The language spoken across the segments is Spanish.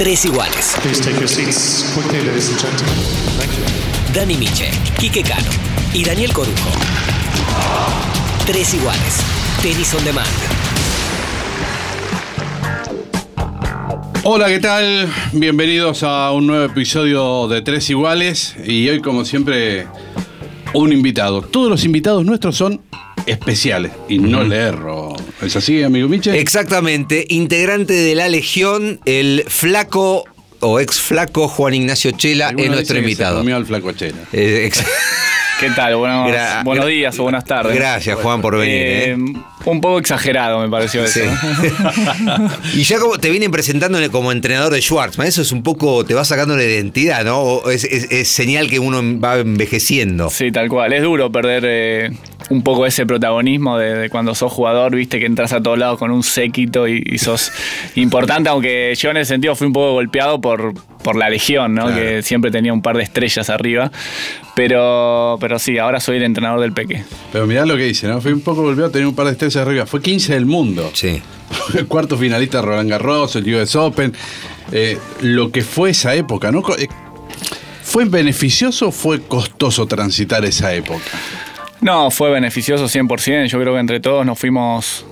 Tres iguales. Please take your seats quickly, ladies and gentlemen. Thank you. Dani Miche, Quique Cano y Daniel Corujo. Tres iguales. Tenis on demand. Hola, ¿qué tal? Bienvenidos a un nuevo episodio de Tres Iguales y hoy como siempre un invitado. Todos los invitados nuestros son especiales y no le erro. ¿Es así, amigo Miche? Exactamente, integrante de la Legión, el flaco o ex flaco Juan Ignacio Chela es nuestro que se invitado. comió al flaco Chela. Eh, ex- ¿Qué tal? Buenos, Gra- buenos gra- días o buenas tardes. Gracias, Juan, por venir. Eh, ¿eh? Un poco exagerado me pareció eso. Sí. y ya como te vienen presentándole como entrenador de Schwartzman, eso es un poco, te va sacando la identidad, ¿no? Es, es- es señal que uno va envejeciendo. Sí, tal cual. Es duro perder eh, un poco ese protagonismo de, de cuando sos jugador, viste que entras a todos lados con un séquito y, y sos importante, aunque yo en ese sentido fui un poco golpeado por, por la legión, ¿no? Claro. Que siempre tenía un par de estrellas arriba. Pero, pero sí, ahora soy el entrenador del Peque. Pero mirá lo que dice, ¿no? Fue un poco volvió a tener un par de estrellas arriba. Fue 15 del mundo. Sí. El cuarto finalista de Roland Garros, el US Open. Eh, lo que fue esa época, ¿no? Eh, ¿Fue beneficioso o fue costoso transitar esa época? No, fue beneficioso 100%. Yo creo que entre todos nos fuimos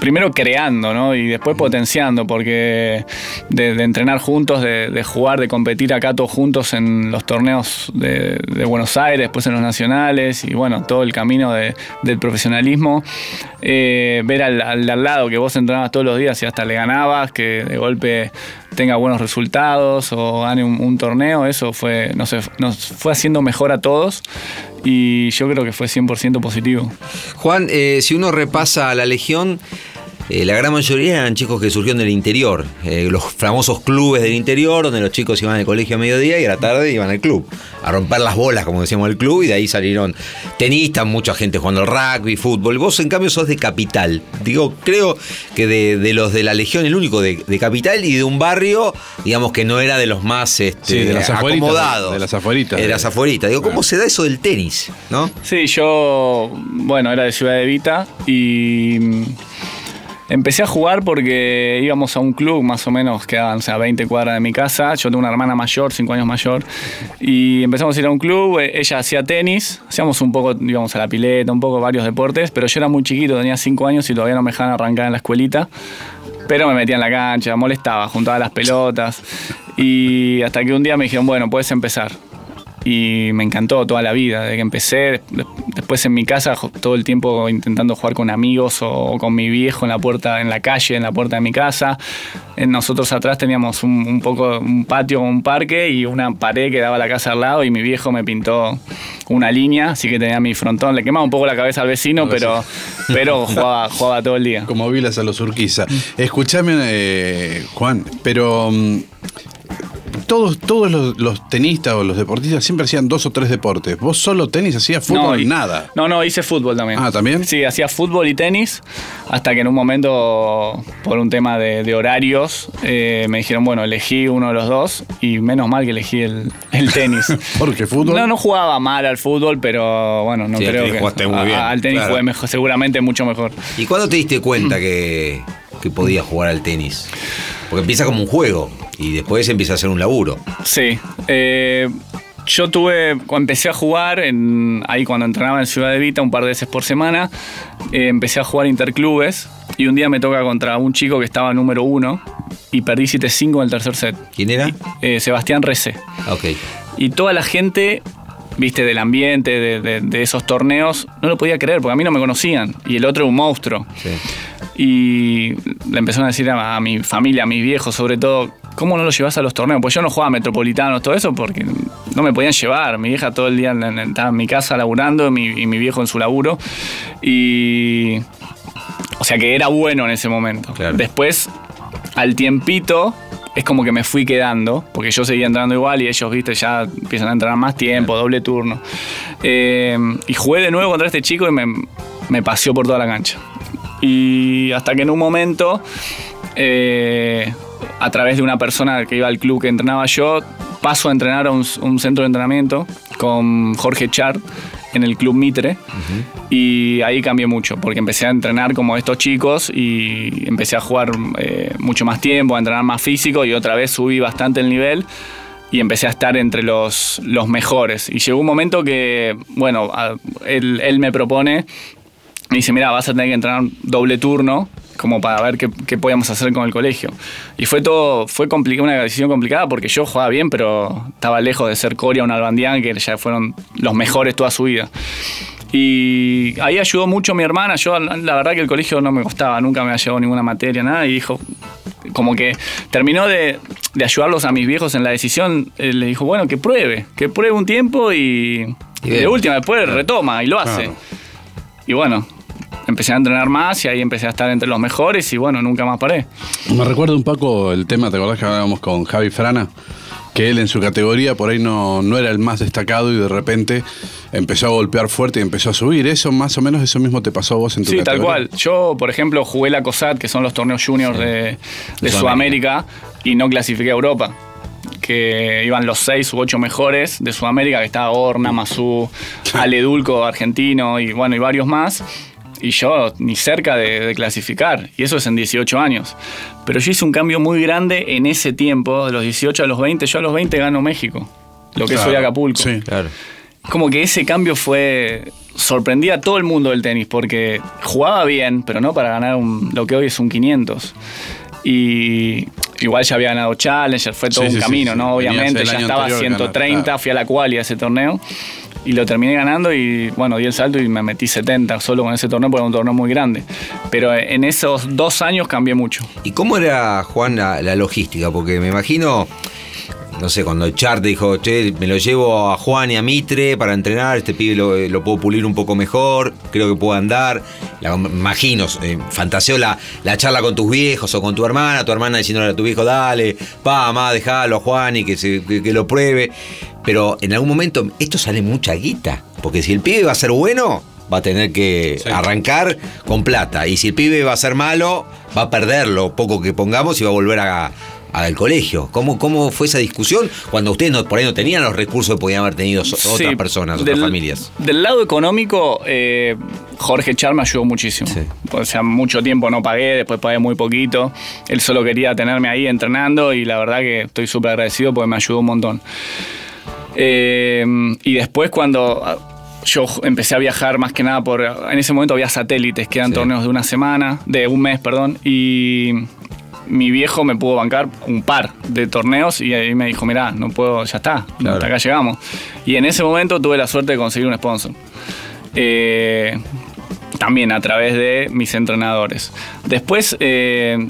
primero creando, ¿no? Y después potenciando, porque de, de entrenar juntos, de, de jugar, de competir acá todos juntos en los torneos de, de Buenos Aires, después en los nacionales, y bueno, todo el camino de- del profesionalismo. Eh, ver al, al al lado que vos entrenabas todos los días y hasta le ganabas, que de golpe tenga buenos resultados o gane un, un torneo, eso fue, no sé, nos fue haciendo mejor a todos y yo creo que fue 100% positivo. Juan, eh, si uno repasa a la Legión, eh, la gran mayoría eran chicos que surgieron del interior, eh, los famosos clubes del interior, donde los chicos iban al colegio a mediodía y a la tarde iban al club, a romper las bolas, como decíamos, del club, y de ahí salieron tenistas, mucha gente jugando al rugby, fútbol. Vos, en cambio, sos de capital. Digo, creo que de, de los de la Legión, el único de, de capital y de un barrio, digamos que no era de los más este, Sí, de las afueritas, acomodados. de las afueritas. De las afueritas. Digo, ¿cómo se da eso del tenis? ¿No? Sí, yo, bueno, era de Ciudad de Vita y empecé a jugar porque íbamos a un club más o menos, quedaban o sea, 20 cuadras de mi casa. Yo tengo una hermana mayor, 5 años mayor, y empezamos a ir a un club. eh, Ella hacía tenis, hacíamos un poco, íbamos a la pileta, un poco varios deportes, pero yo era muy chiquito, tenía 5 años y todavía no me dejaban arrancar en la escuelita. Pero me metía en la cancha, molestaba, juntaba las pelotas. Y hasta que un día me dijeron, bueno, puedes empezar y me encantó toda la vida, desde que empecé. De- Después en mi casa, todo el tiempo intentando jugar con amigos o con mi viejo en la puerta, en la calle, en la puerta de mi casa. En nosotros atrás teníamos un, un poco un patio, un parque y una pared que daba a la casa al lado y mi viejo me pintó una línea, así que tenía mi frontón. Le quemaba un poco la cabeza al vecino, pero, pero jugaba, jugaba todo el día. Como Vilas a los Urquiza. Escúchame, eh, Juan, pero mm, todos, todos los, los tenistas o los deportistas siempre hacían dos o tres deportes. ¿Vos solo tenis hacías fútbol? y- Nada. No, no, hice fútbol también. Ah, ¿también? Sí, hacía fútbol y tenis, hasta que en un momento, por un tema de, de horarios, eh, me dijeron, bueno, elegí uno de los dos, y menos mal que elegí el, el tenis. Porque fútbol. No, no jugaba mal al fútbol, pero bueno, no Sí, creo que. jugaste muy a- bien, al tenis claro. jugué mejor, seguramente mucho mejor. ¿Y cuándo te diste cuenta que, que podías jugar al tenis? Porque empieza como un juego y después empieza a ser un laburo. Sí. eh, yo tuve, cuando empecé a jugar, en, ahí cuando entrenaba en Ciudad de Vita un par de veces por semana, eh, empecé a jugar interclubes y un día me toca contra un chico que estaba número uno y perdí 7-5 en el tercer set. ¿Quién era? Eh, Sebastián Rece. Ah, Ok. Y toda la gente, viste, del ambiente, de, de- de esos torneos, no lo podía creer porque a mí no me conocían y el otro era un monstruo. Sí. Y le empezaron a decir a, a mi familia, a mis viejos sobre todo, ¿cómo no lo llevas a los torneos? Pues yo no jugaba metropolitanos, todo eso, porque no me podían llevar. Mi vieja todo el día estaba en mi casa laburando mi- y mi viejo en su laburo. Y. O sea que era bueno en ese momento. Claro. Después, al tiempito, es como que me fui quedando, porque yo seguía entrando igual y ellos, viste, ya empiezan a entrenar más tiempo, doble turno. Eh, y jugué de nuevo contra este chico y me, me paseó por toda la cancha. Y hasta que en un momento, eh, a través de una persona que iba al club que entrenaba yo, paso a entrenar a un, un centro de entrenamiento con Jorge Char en el Club Mitre. Y ahí cambié mucho, porque empecé a entrenar como estos chicos y empecé a jugar eh, mucho más tiempo, a entrenar más físico y otra vez subí bastante el nivel y empecé a estar entre los, los mejores. Y llegó un momento que, bueno, él me propone, me dice, mira, vas a tener que entrenar doble turno como para ver qué, qué podíamos hacer con el colegio. Y fue todo, fue una decisión complicada porque yo jugaba bien, pero estaba lejos de ser Coria o un Albandián, que ya fueron los mejores toda su vida. Y ahí ayudó mucho mi hermana. Yo, la verdad, que el colegio no me costaba, nunca me había llevado ninguna materia, nada. Y dijo, como que terminó de, de ayudarlos a mis viejos en la decisión. eh, le dijo, bueno, que pruebe, que pruebe un tiempo y, de última, después retoma y lo hace. Claro. Y bueno, empecé a entrenar más y ahí empecé a estar entre los mejores y bueno, nunca más paré. Me recuerda un poco el tema, ¿te acordás que hablábamos con Javi Frana? Que él en su categoría por ahí no, no era el más destacado y de repente empezó a golpear fuerte y empezó a subir. Eso más o menos eso mismo te pasó a vos en tu Sí, tal categoría. cual. Yo, por ejemplo, jugué la COSAT, que son los torneos juniors de, de Sudamérica, y no clasifiqué a Europa. Que iban los seis u ocho mejores de Sudamérica, que estaba Orna, Mazú, Aledulco, argentino, y bueno, y varios más. Y yo ni cerca de, de clasificar. Y eso es en 18 años. Pero yo hice un cambio muy grande en ese tiempo, de los 18 a los 20. Yo a los 20 gano México, lo que Claro, soy Acapulco Sí. Claro. como que ese cambio fue. sorprendía a todo el mundo del tenis porque jugaba bien, pero no para ganar un- lo que hoy es un 500. Y igual ya había ganado Challenger, fue todo Sí, un sí, camino, sí. ¿no? Obviamente, ya estaba a anterior 130, ganar, claro. fui a la quali a ese torneo. Y lo terminé ganando y bueno, di el salto y me metí 70 solo con ese torneo porque era un torneo muy grande. Pero en esos dos años cambié mucho. ¿Y cómo era, Juan, la, la logística? Porque me imagino, no sé, cuando el Char te dijo, che, me lo llevo a Juan y a Mitre para entrenar, este pibe lo, lo puedo pulir un poco mejor, creo que puedo andar. La, imagino, eh, fantaseo la, la charla con tus viejos o con tu hermana, tu hermana diciéndole a tu viejo, dale, pa, mamá, déjalo a Juan y que, se, que, que lo pruebe. Pero en algún momento esto sale mucha guita, porque si el pibe va a ser bueno, va a tener que Sí. arrancar con plata. Y si el pibe va a ser malo, va a perder lo poco que pongamos y va a volver a- al colegio. ¿Cómo, ¿Cómo fue esa discusión cuando ustedes no, por ahí no tenían los recursos que podían haber tenido so- otras Sí, personas, otras del- familias? Del lado económico, eh, Jorge Char me ayudó muchísimo. Sí. O sea, mucho tiempo no pagué, después pagué muy poquito. Él solo quería tenerme ahí entrenando y la verdad que estoy súper agradecido porque me ayudó un montón. Eh, y después cuando ah, yo empecé a viajar más que nada por... En ese momento había satélites, que eran Sí. torneos de una semana, de un mes, perdón, y mi viejo me pudo bancar un par de torneos y ahí me dijo, mirá, no puedo, ya está, Claro. hasta acá llegamos. Y en ese momento tuve la suerte de conseguir un sponsor. Eh, también a través de mis entrenadores. Después, eh,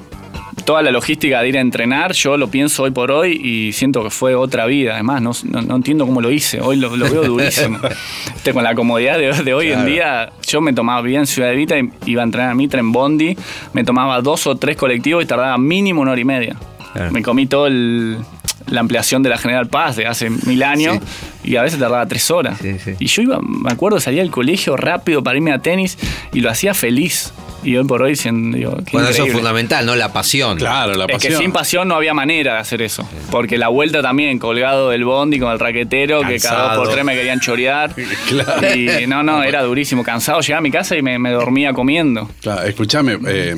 toda la logística de ir a entrenar, yo lo pienso hoy por hoy y siento que fue otra vida. Además, no, no- no entiendo cómo lo hice. Hoy lo, lo veo durísimo. Este, con la comodidad de, de hoy en día, yo me tomaba bien Ciudad de Vita, iba a entrenar a Mitre en Bondi, me tomaba dos o tres colectivos y tardaba mínimo una hora y media. Claro. Me comí todo el- la ampliación de la General Paz de hace mil años y a veces tardaba tres horas. Sí, sí. Y yo iba, me acuerdo, salía del colegio rápido para irme a tenis y lo hacía feliz. Y hoy por hoy, siendo, digo, qué Bueno, eso es fundamental, ¿no? La pasión. Claro, la Es pasión. que sin pasión no había manera de hacer eso. Porque la vuelta también, colgado del bondi con el raquetero, que cada dos por tres me querían chorear. Claro. Y no, no, era durísimo. Cansado, llegaba a mi casa y me, me dormía comiendo. Claro, escúchame, eh,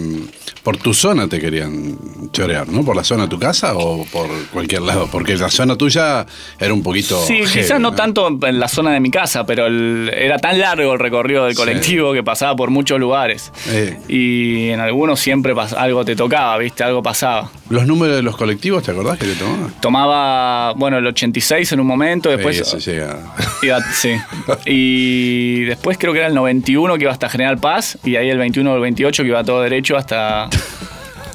por tu zona te querían chorear, ¿no? ¿Por la zona de tu casa o por cualquier lado? Porque la zona tuya era un poquito. Sí, heavy, quizás no tanto en la zona de mi casa, pero el- era tan largo el recorrido del Sí. colectivo que pasaba por muchos lugares. Eh. Y en algunos siempre algo te tocaba, ¿viste? Algo pasaba. ¿Los números de los colectivos, te acordás que te tomaban? Tomaba, bueno, el 86 en un momento, después... Sí, eso llega. Iba- sí. Y después creo que era el 91 que iba hasta General Paz y ahí el 21 o el 28 que iba todo derecho hasta,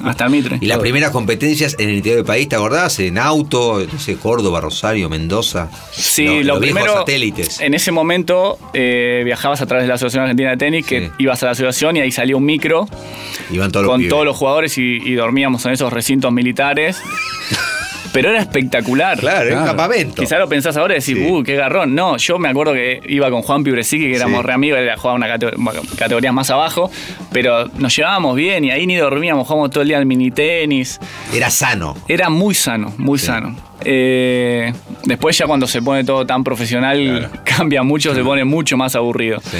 hasta Mitre. Y las primeras competencias en el interior del país, ¿te acordás? En auto, no sé, Córdoba, Rosario, Mendoza. Sí, Lo- lo los primero, satélites. en ese momento eh, viajabas a través de la Asociación Argentina de Tenis, que Sí. ibas a la asociación y ahí salía un micro Iban todos los con todos los jugadores y, y dormíamos en esos recintos militares. Pero era espectacular. Claro, era un campamento. Quizá lo pensás ahora y decís, Sí. uh, qué garrón. No, yo me acuerdo que iba con Juan Pibresique, que éramos Sí. re amigos, él jugaba una categ- bueno, categorías más abajo, pero nos llevábamos bien y ahí ni dormíamos, jugábamos todo el día al mini tenis. Era sano. Era muy sano, muy Sí. sano. Eh, Después ya cuando se pone todo tan profesional cambia mucho, se pone mucho más aburrido. Sí.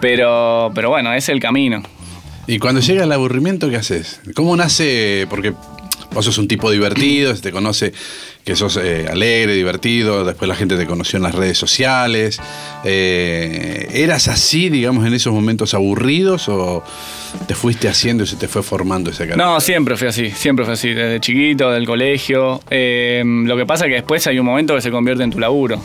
Pero, pero bueno, es el camino. Y cuando llega el aburrimiento, ¿qué haces? ¿Cómo nace? Porque vos sos un tipo divertido, se te conoce que sos eh, alegre, divertido, después la gente te conoció en las redes sociales. Eh, ¿Eras así, digamos, en esos momentos aburridos o te fuiste haciendo y se te fue formando esa carrera? No, siempre fue así, siempre fue así, desde chiquito, del colegio. Eh, lo que pasa es que después hay un momento que se convierte en tu laburo.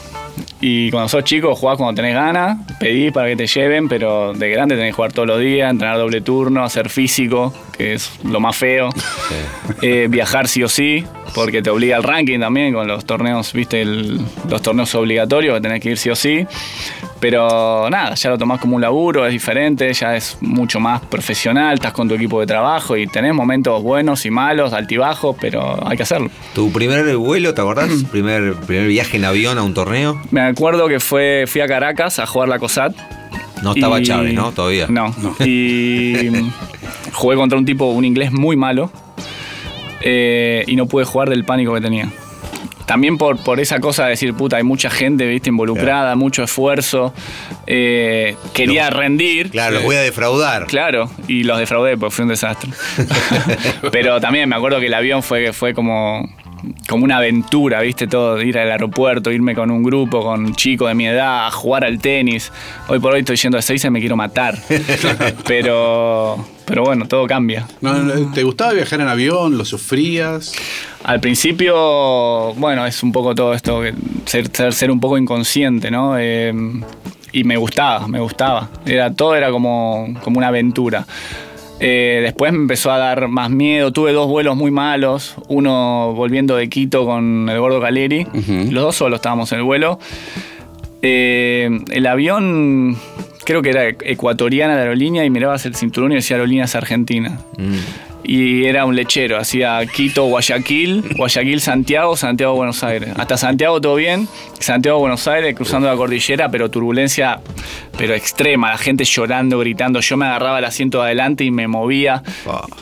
Y cuando sos chico, jugás cuando tenés ganas, pedís para que te lleven, pero de grande tenés que jugar todos los días, entrenar doble turno, hacer físico, que es lo más feo. Eh, viajar sí o sí, porque te obliga al ranking también con los torneos, viste, el- los torneos obligatorios, que tenés que ir sí o sí. Pero nada, ya lo tomás como un laburo, es diferente, ya es mucho más profesional, estás con tu equipo de trabajo y tenés momentos buenos y malos, altibajos, pero hay que hacerlo. ¿Tu primer vuelo, te acordás? ¿Primer, primer viaje en avión a un torneo? Me acuerdo que fue, fui a Caracas a jugar la COSAT. No estaba y- Chávez, ¿no? Todavía. No. Y jugué contra un tipo, un inglés muy malo. eh, y no pude jugar del pánico que tenía. También por, por esa cosa de decir, puta, hay mucha gente, viste, involucrada, mucho esfuerzo. eh, quería rendir. Claro, los voy a defraudar. Claro, y los defraudé porque fue un desastre. Pero también me acuerdo que el avión fue, fue como, como una aventura, ¿viste? Todo, ir al aeropuerto, irme con un grupo, con chicos de mi edad, a jugar al tenis. Hoy por hoy estoy yendo a seis y me quiero matar. Pero, pero bueno, todo cambia. ¿Te gustaba viajar en avión? ¿Lo sufrías? Al principio, bueno, es un poco todo esto, ser, ser un poco inconsciente, ¿no? Eh, y me gustaba, me gustaba. Era, todo era como, como una aventura. Eh, después me empezó a dar más miedo. Tuve dos vuelos muy malos. Uno volviendo de Quito con el gordo Caleri. Los dos solos estábamos en el vuelo. Eh, el avión, creo que era ecuatoriana la aerolínea y mirabas el cinturón y decía Aerolíneas Argentina. Y era un lechero, hacía Quito, Guayaquil, Guayaquil, Santiago, Santiago, Buenos Aires. Hasta Santiago todo bien, Santiago, Buenos Aires, cruzando la cordillera, pero turbulencia, pero extrema, la gente llorando, gritando. Yo me agarraba el asiento de adelante y me movía.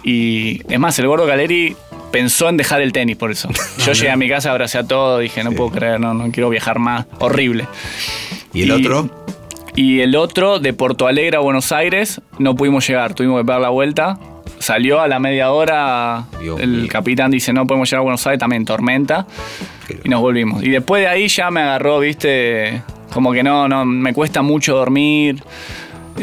Y es más, el gordo Caleri pensó en dejar el tenis por eso. Yo llegué a mi casa, abracé a todo, dije, no puedo creer, no, no quiero viajar más. Horrible. ¿Y el otro? Y el otro, de Porto Alegre a Buenos Aires, no pudimos llegar, tuvimos que dar la vuelta. Salió a la media hora, Dios el capitán dice no podemos llegar a Buenos Aires, también tormenta. Y nos volvimos. Y después de ahí ya me agarró, viste, como que no, no, me cuesta mucho dormir.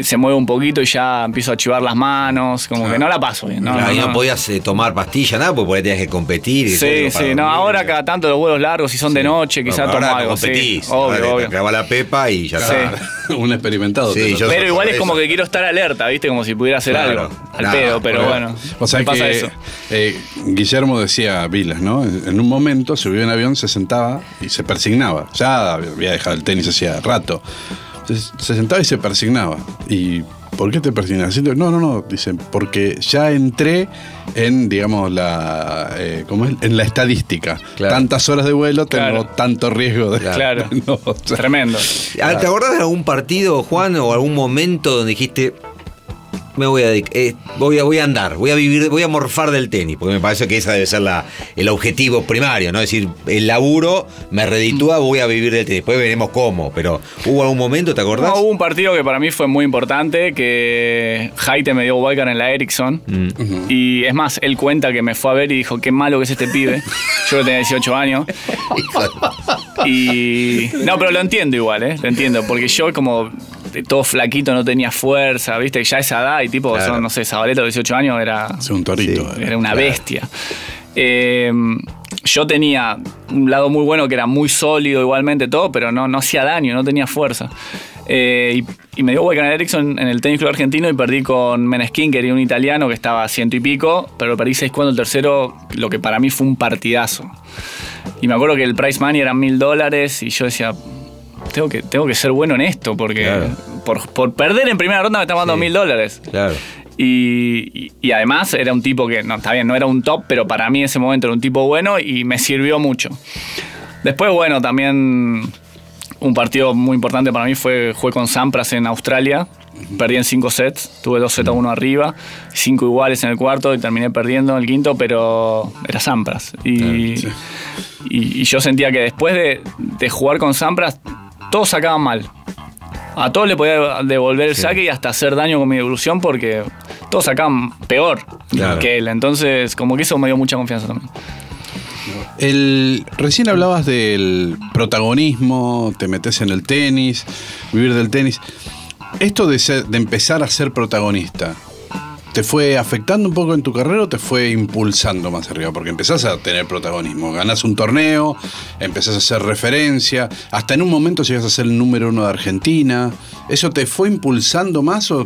Se mueve un poquito y ya empiezo a chivar las manos, como que no la paso bien. No, Claro, no, y no podías eh, tomar pastillas, nada, porque por ahí tenías que competir. y Sí, sí, no, dormir. ahora cada tanto los vuelos largos, si son de noche, quizás tomo ahora algo. Sí, competís. obvio, ahora obvio. Te clava la pepa y ya Sí. está. Un experimentado. Sí, te yo- Pero igual es como que quiero estar alerta, ¿viste? Como si pudiera hacer Claro. algo. Al Nada, pedo, pero bueno. bueno. O sea me pasa que eso. eh, Guillermo decía Vilas, ¿no? En un momento subió en avión, se sentaba y se persignaba. Ya había dejado el tenis hacía rato. Se sentaba y se persignaba. ¿Y por qué te persignas? No, no, no. Dicen, porque ya entré en, digamos, la. eh, ¿Cómo es? En la estadística. Claro. Tantas horas de vuelo, tengo Claro. tanto riesgo de. Claro. No, o sea, Tremendo. Ah, ¿Te acordás de algún partido, Juan, o algún momento donde dijiste, me voy a, eh, voy a voy a andar, voy a vivir, voy a morfar del tenis? Porque me parece que ese debe ser la, el objetivo primario, ¿no? Es decir, el laburo me reditúa, voy a vivir del tenis. Después veremos cómo, pero ¿hubo algún momento, te acordás? No, hubo un partido que para mí fue muy importante, que Haite me dio wildcard en la Ericsson. Mm. Y es más, él cuenta que me fue a ver y dijo, qué malo que es este pibe. Yo tenía 18 años. Y. No, pero lo entiendo igual, ¿eh? Lo entiendo. Porque yo, como todo flaquito, no tenía fuerza, ¿viste? Ya a esa edad, y tipo, Claro. son, no sé, Zabaleta de 18 años era. es un torito. Sí. Era una bestia. Eh, yo tenía un lado muy bueno que era muy sólido igualmente todo, pero no, no hacía daño, no tenía fuerza. Eh, y, y me dio Wiccan Erickson en el tenis club argentino y perdí con Meneskin, que era un italiano que estaba a ciento y pico, pero perdí seis cuando el tercero, lo que para mí fue un partidazo. Y me acuerdo que el price money eran mil dólares y yo decía, tengo que, tengo que ser bueno en esto, porque Claro. por, por perder en primera ronda me están dando Sí. mil dólares. Claro. Y, y- y además era un tipo que, no, está bien, no era un top, pero para mí en ese momento era un tipo bueno y me sirvió mucho. Después, bueno, también un partido muy importante para mí fue jugué con Sampras en Australia. Perdí en 5 sets, tuve 2 sets a 1 arriba, 5 iguales en el cuarto y terminé perdiendo en el quinto, pero era Sampras. Y, y- y yo sentía que después de, de jugar con Sampras, todos sacaban mal. A todos le podía devolver el saque y hasta hacer daño con mi devolución porque todos sacaban peor Claro. que él. Entonces, como que eso me dio mucha confianza también. El, recién hablabas del protagonismo, te metes en el tenis, vivir del tenis. Esto de, ser- de empezar a ser protagonista, ¿te fue afectando un poco en tu carrera o te fue impulsando más arriba? Porque empezás a tener protagonismo, ganás un torneo, empezás a hacer referencia, hasta en un momento llegas a ser el número uno de Argentina. ¿Eso te fue impulsando más o,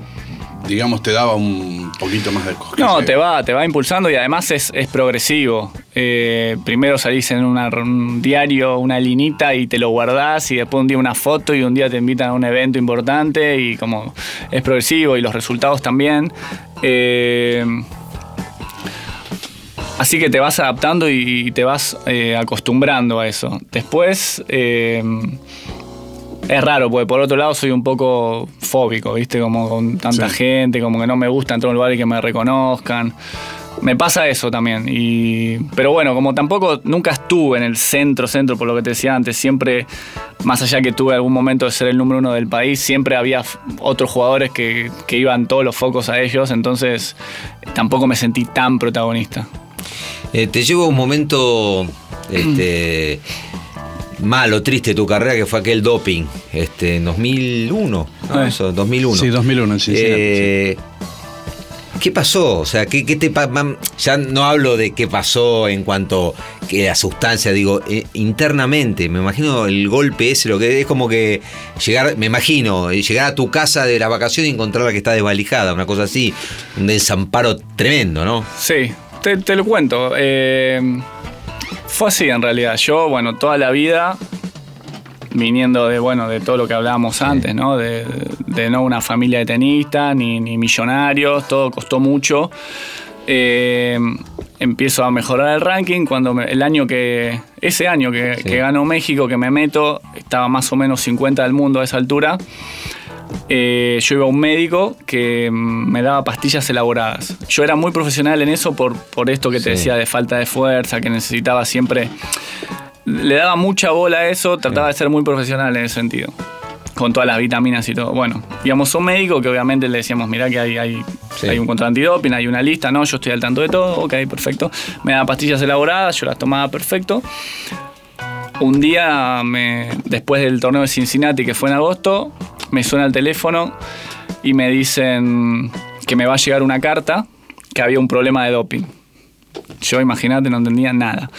digamos, te daba un poquito más de cosquilleo? No, te va, te va impulsando y además es, es progresivo. Eh, primero salís en un diario, una linita y te lo guardás y después un día una foto y un día te invitan a un evento importante y como es progresivo y los resultados también. Eh, así que te vas adaptando y te vas eh, acostumbrando a eso. Después... es raro, porque por otro lado soy un poco fóbico, ¿viste? Como con tanta Sí. gente, como que no me gusta entrar a un lugar y que me reconozcan. Me pasa eso también. Y, pero bueno, como tampoco nunca estuve en el centro, centro, por lo que te decía antes, siempre, más allá que tuve algún momento de ser el número uno del país, siempre había otros jugadores que, que iban todos los focos a ellos, entonces tampoco me sentí tan protagonista. Eh, te llevo a un momento este, malo, triste tu carrera, que fue aquel doping, este, en 2001, ¿no? Ah. Eso, 2001. Sí, 2001 en Cincinnati. Eh, ¿Qué pasó? O sea, ¿qué, qué te ya no hablo de qué pasó en cuanto que la sustancia, digo, eh, internamente, me imagino el golpe ese, lo que es como que llegar, me imagino, eh, llegar a tu casa de la vacación y encontrarla que está desvalijada, una cosa así, un desamparo tremendo, ¿no? Sí, te, te lo cuento. Eh, fue así en realidad. Yo, bueno, toda la vida, viniendo de, bueno, de todo lo que hablábamos antes, ¿no? De, de no una familia de tenistas, ni, ni millonarios, todo costó mucho. Eh, empiezo a mejorar el ranking cuando me- el año que ese año que, Sí. que ganó México que me meto estaba más o menos 50 del mundo a esa altura eh, yo iba a un médico que mm, me daba pastillas elaboradas. Yo era muy profesional en eso por, por esto que te Sí. decía de falta de fuerza, que necesitaba siempre... Le daba mucha bola a eso, trataba de ser muy profesional en ese sentido. Con todas las vitaminas y todo. Bueno, íbamos a un médico que obviamente le decíamos, mirá que hay, hay, Sí. hay un control antidoping, hay una lista, no, yo estoy al tanto de todo, ok, perfecto. Me daba pastillas elaboradas, yo las tomaba perfecto. Un día, me- después del torneo de Cincinnati, que fue en agosto, me suena el teléfono y me dicen que me va a llegar una carta que había un problema de doping. Yo, imagínate, no entendía nada.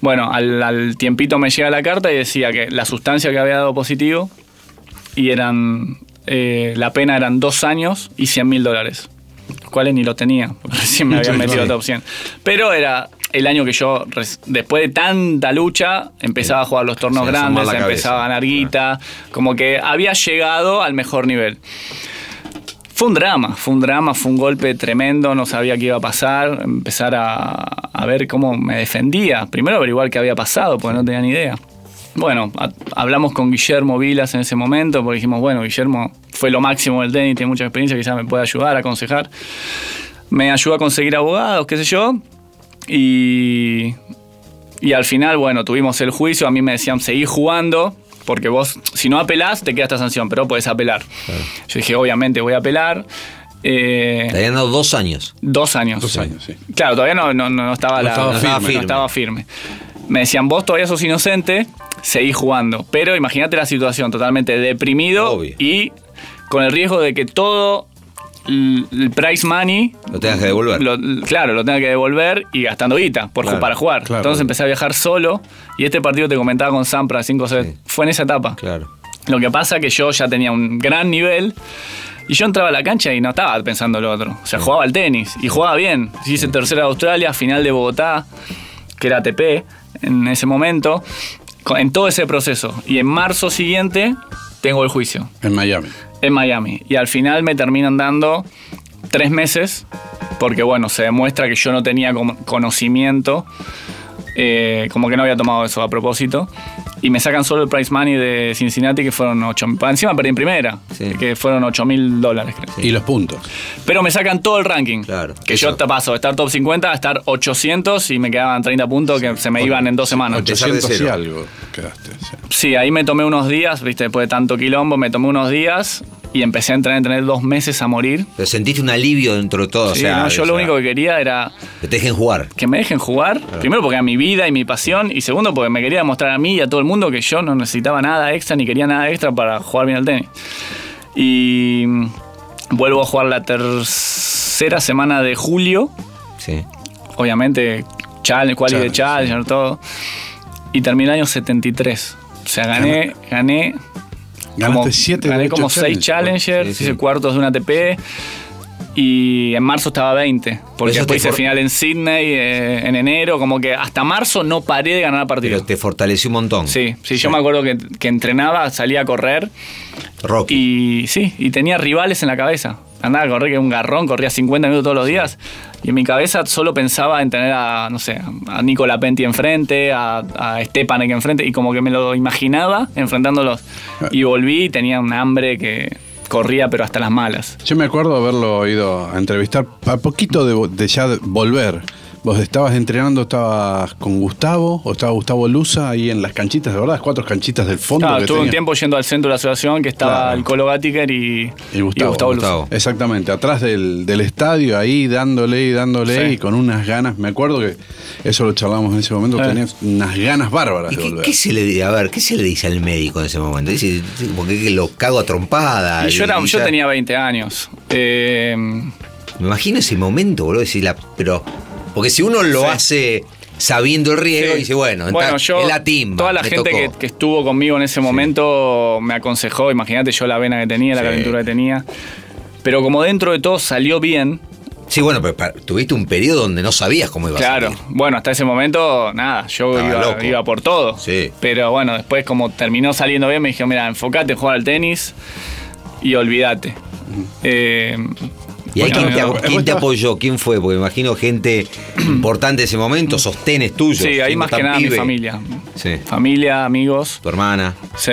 Bueno, al, al tiempito me llega la carta y decía que la sustancia que había dado positivo y eran. eh, la pena eran dos años y 100 mil dólares. Los cuales ni lo tenía, porque recién me habían metido sí. top 100. Pero era el año que yo, después de tanta lucha, empezaba a jugar los Sí, sumar grandes, cabeza. empezaba a ganar guita, como que había llegado al mejor nivel. Fue un drama, fue un drama, fue un golpe tremendo, no sabía qué iba a pasar, empezar a, a ver cómo me defendía. Primero averiguar qué había pasado, porque no tenía ni idea. Bueno, a- hablamos con Guillermo Vilas en ese momento, porque dijimos, bueno, Guillermo fue lo máximo del tenis, tiene mucha experiencia, quizás me puede ayudar, aconsejar. Me ayudó a conseguir abogados, qué sé yo. Y, y al final, bueno, tuvimos el juicio, a mí me decían, seguí jugando, porque vos, si no apelás, te queda esta sanción, pero podés apelar. Yo dije, obviamente voy a apelar. Eh, Te habían dado dos años. dos años. Dos años, sí. Claro, todavía no, no- no estaba, No la- estaba firme. no estaba firme. Me decían, vos todavía sos inocente, seguí jugando. Pero imagínate la situación, totalmente deprimido Obvio. y con el riesgo de que todo el prize money Lo tengas que devolver. lo- claro, lo tenga que devolver y gastando guita por, Claro, para jugar. claro. Entonces empecé a viajar solo y este partido te comentaba con Sampra 5 sets. Sí. Fue en esa etapa. Claro. Lo que pasa que yo ya tenía un gran nivel y yo entraba a la cancha y no estaba pensando lo otro. O sea, jugaba al tenis y jugaba bien. Hice tercera de Australia, final de Bogotá, que era ATP en ese momento, en todo ese proceso. Y en marzo siguiente tengo el juicio En Miami. En Miami. Y al final me terminan dando tres meses, porque bueno, se demuestra que yo no tenía conocimiento, eh, como que no había tomado eso a propósito. y me sacan solo el prize money de Cincinnati, que fueron 8 Encima perdí en primera, Sí. que fueron 8 mil dólares, creo. Y los puntos. Pero me sacan todo el ranking. Claro, Que eso. yo te paso de estar top 50 a estar 800 y me quedaban 30 puntos que se me iban en dos semanas. Empezar de 800 y algo quedaste. sí. Sí, ahí me tomé unos días, viste, después de tanto quilombo, me tomé unos días y empecé a entrenar, entrenar dos meses a morir. Pero sentiste un alivio dentro de todo. Sí, o sea, no, yo o lo único que quería era Que te dejen jugar. que me dejen jugar. Primero porque era mi vida y mi pasión. Y segundo porque me quería demostrar a mí y a todo el mundo que yo no necesitaba nada extra ni quería nada extra para jugar bien al tenis. Y vuelvo a jugar la tercera semana de julio. Sí. Obviamente, challenge, quali de Challenge, Challenger, todo. Y terminé el año 73. O sea, gané, gané Ganaste como, 7 gané como 6 Challengers, Sí, sí. hice cuartos de una ATP y en marzo estaba 20. Porque Eso después hice final en Sydney eh, en enero, como que hasta marzo no paré de ganar partidos. Pero te fortaleció un montón. Sí, sí, yo me acuerdo que, que entrenaba, salía a correr Rocky. y sí, y tenía rivales en la cabeza. Andaba a correr que un garrón, corría 50 minutos todos los días. Y en mi cabeza solo pensaba en tener a, no sé, a Nicola Penti enfrente, a, a Stepanek enfrente, y como que me lo imaginaba enfrentándolos. Y volví y tenía un hambre que corría, pero hasta las malas. Yo me acuerdo haberlo ido a entrevistar a poquito de, de ya volver. Vos estabas entrenando, estabas con Gustavo, o estaba Gustavo Luza ahí en las canchitas, de verdad, las cuatro canchitas del fondo. Claro, estuve un tiempo yendo al centro de la asociación que estaba Claro. el Colo Gatiker y, Y Gustavo. Gustavo. Exactamente, atrás del, del estadio, ahí dándole y dándole Sí. y con unas ganas. Me acuerdo que eso lo charlamos en ese momento, Sí. tenías unas ganas bárbaras ¿Y de qué, volver. qué se le a ver, ¿qué se le dice al médico en ese momento? Dice, porque que lo cago a trompada. Y yo, era, y yo ya- tenía 20 años. Eh, Me imagino ese momento, boludo, decir la, pero porque si uno lo Sí. hace sabiendo el riesgo, Sí. dice, bueno, Bueno, está- yo, es la timba. toda la gente que, estuvo conmigo en ese momento me aconsejó, imagínate yo la vena que tenía, la calentura que tenía. Pero como dentro de todo salió bien, Sí, bueno, pero tuviste un periodo donde no sabías cómo iba a claro, bueno, hasta ese momento, nada, yo iba, por todo. Sí. Pero bueno, después como terminó saliendo bien, me dijeron, mira, enfocate en jugar al tenis y olvídate. Eh, ¿Y ahí quién, te, no, ap- quién te apoyó? ¿Quién fue? Porque imagino gente importante en ese momento, sostenes tuyos. Sí, ahí más que nada mi familia. Sí. Familia, amigos. Tu hermana. Sí,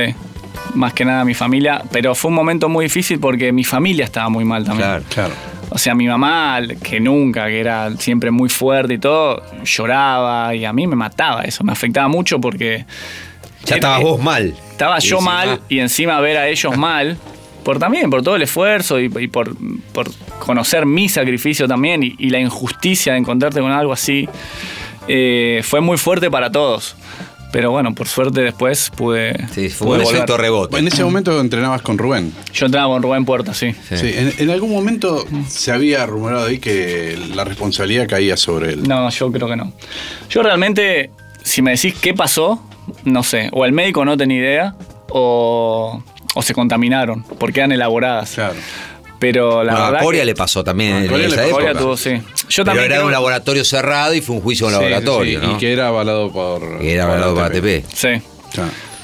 más que nada mi familia, pero fue un momento muy difícil porque mi familia estaba muy mal también. Claro. Claro. O sea, mi mamá, que nunca, que era siempre muy fuerte y todo, lloraba y a mí me mataba eso, me afectaba mucho porque Ya estabas vos mal. estaba Y yo encima- mal y encima ver a ellos mal, por también, por todo el esfuerzo y, y por, por conocer mi sacrificio también y, y la injusticia de encontrarte con algo así, eh, fue muy fuerte para todos. Pero bueno, por suerte después pude. Sí, fue pude un volver. efecto rebote. En ese momento entrenabas con Rubén. Yo entraba con Rubén Puerta, sí. Sí. Sí, en, en algún momento se había rumorado ahí que la responsabilidad caía sobre él. No, yo creo que no. Yo realmente, si me decís qué pasó, no sé. O el médico no tenía idea, o, o se contaminaron, porque eran elaboradas. Claro. Pero la Bueno, verdad. a Coria que- le pasó también A en Coria le esa pasó. Coria época. tuvo, sí. Yo Pero también. era creo- un laboratorio cerrado y fue un juicio en un Sí, laboratorio, sí, ¿no? Y que era avalado por. Que era por hablado para ATP. ATP. Sí.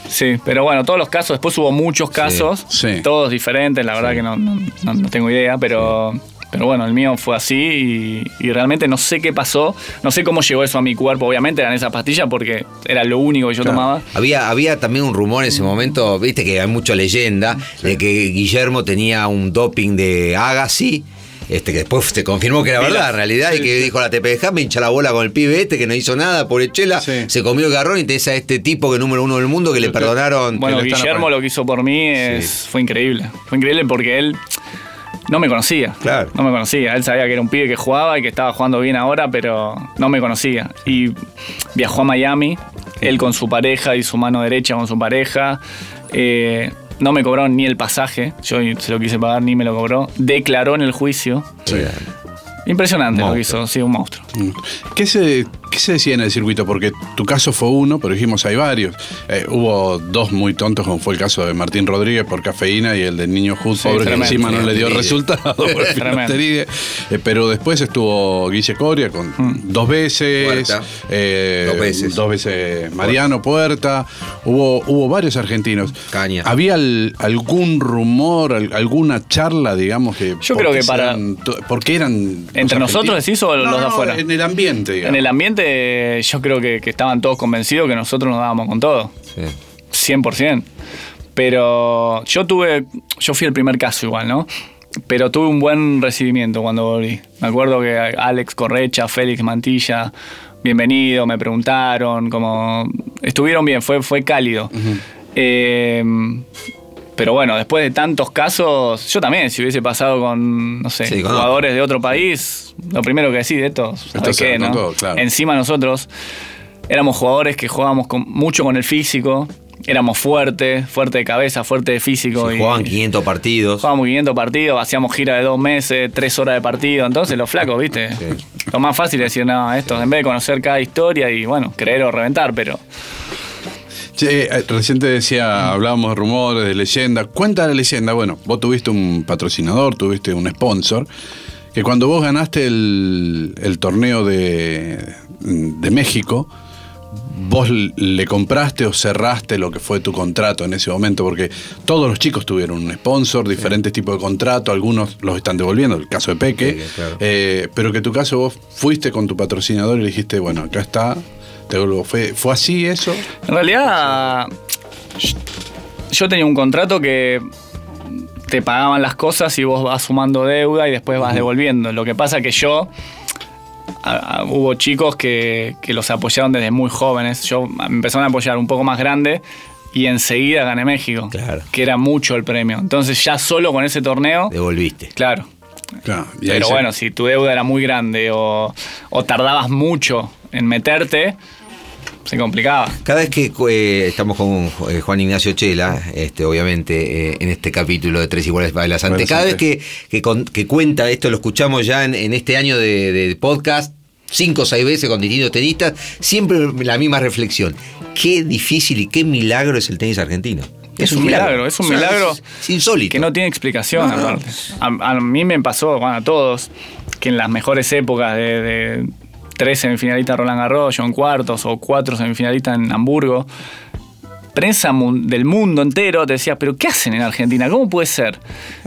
Sí, pero bueno, todos los casos, después hubo muchos casos, Sí. todos diferentes, la verdad que no, no- no- no tengo idea, pero, pero bueno, el mío fue así y, y realmente no sé qué pasó, no sé cómo llegó eso a mi cuerpo, obviamente eran esas pastillas porque era lo único que yo Claro. tomaba. Había, había también un rumor en ese momento, viste que hay mucha leyenda, de que Guillermo tenía un doping de Agassi. Este, que después se confirmó que era verdad en realidad y que dijo la TPJ me hincha la bola con el pibe este que no hizo nada, pobre Chela, Sí. se comió el garrón y tenés a este tipo que es número uno del mundo que le perdonaron. Bueno, Guillermo lo que hizo por mí es, fue increíble. Fue increíble porque él no me conocía. Claro. No me conocía. Él sabía que era un pibe que jugaba y que estaba jugando bien ahora, pero no me conocía. Y viajó a Miami, él con su pareja y su mano derecha con su pareja. Eh, no me cobraron ni el pasaje, yo se lo quise pagar, ni me lo cobró. Declaró en el juicio. Sí. Impresionante lo que Monstruo. hizo, sí, un monstruo. Mm. ¿Qué se, ¿Qué se decía en el circuito? Porque tu caso fue uno, pero dijimos hay varios. Eh, hubo dos muy tontos, como fue el caso de Martín Rodríguez por cafeína y el del niño Hood, Sí, pobre, que encima no le dio resultado por. Eh, pero después estuvo Guille Coria con dos veces, eh, Dos veces. dos veces Mariano Puerta. Hubo, hubo varios argentinos. Caña. ¿Había al- algún rumor, al- alguna charla, digamos, que. Yo creo que para- ¿Por qué eran. ¿Entre nosotros decís o los No, de afuera? En el ambiente, digamos. En el ambiente yo creo que, que estaban todos convencidos que nosotros nos dábamos con todo. Sí. 100%. Pero yo tuve, yo fui el primer caso igual, ¿no? Pero tuve un buen recibimiento cuando volví. Me acuerdo que Alex Correcha, Félix Mantilla, bienvenido, me preguntaron, como estuvieron bien, fue, fue cálido. Eh, pero bueno, después de tantos casos, yo también, si hubiese pasado con, no sé, Sí, jugadores de otro país, lo primero que decís de esto, Esto ¿sabes se qué? con no? todo, claro. Encima nosotros éramos jugadores que jugábamos con, mucho con el físico, éramos fuertes, fuerte de cabeza, fuerte de físico. Sí, y- jugaban 500 partidos. Jugábamos 500 partidos, hacíamos gira de dos meses, tres horas de partido. Entonces, los flacos, ¿viste? Lo más fácil es decir, no, esto, en vez de conocer cada historia y, bueno, creer o reventar, pero. Che, eh, recién te decía, hablábamos de rumores, de leyendas. Cuenta la leyenda. Bueno, vos tuviste un patrocinador, tuviste un sponsor. Que cuando vos ganaste el, el torneo de, de México, vos le compraste o cerraste lo que fue tu contrato en ese momento, porque todos los chicos tuvieron un sponsor, diferentes tipos de contrato, algunos los están devolviendo, el caso de Peque, claro. eh, pero que tu caso vos fuiste con tu patrocinador y le dijiste, bueno, acá está. ¿Fue, ¿Fue así eso? En realidad, yo tenía un contrato que te pagaban las cosas y vos vas sumando deuda y después vas devolviendo. Lo que pasa que yo. a- a- hubo chicos que, que los apoyaron desde muy jóvenes. Yo me empezaron a apoyar un poco más grande y enseguida gané México. Claro. Que era mucho el premio. Entonces ya solo con ese torneo. Devolviste. Claro. Pero se- bueno, si tu deuda era muy grande o, o tardabas mucho en meterte, se complicaba. Cada vez que eh, estamos con eh, Juan Ignacio Chela, este, obviamente, eh, en este capítulo de Tres Iguales Bailas Antes, cada vez que, que, con- que cuenta, esto lo escuchamos ya en, en este año de, de podcast, cinco o seis veces con distintos tenistas, siempre la misma reflexión. Qué difícil y qué milagro es el tenis argentino. Es un milagro, es un O sea, milagro Es insólito. Que no tiene explicación, No, no. aparte. A, a mí me pasó, bueno, a todos, que en las mejores épocas de, de tres semifinalistas Roland Garros, en cuartos, o cuatro semifinalistas en Hamburgo, prensa del mundo entero te decía, pero ¿qué hacen en Argentina? ¿Cómo puede ser?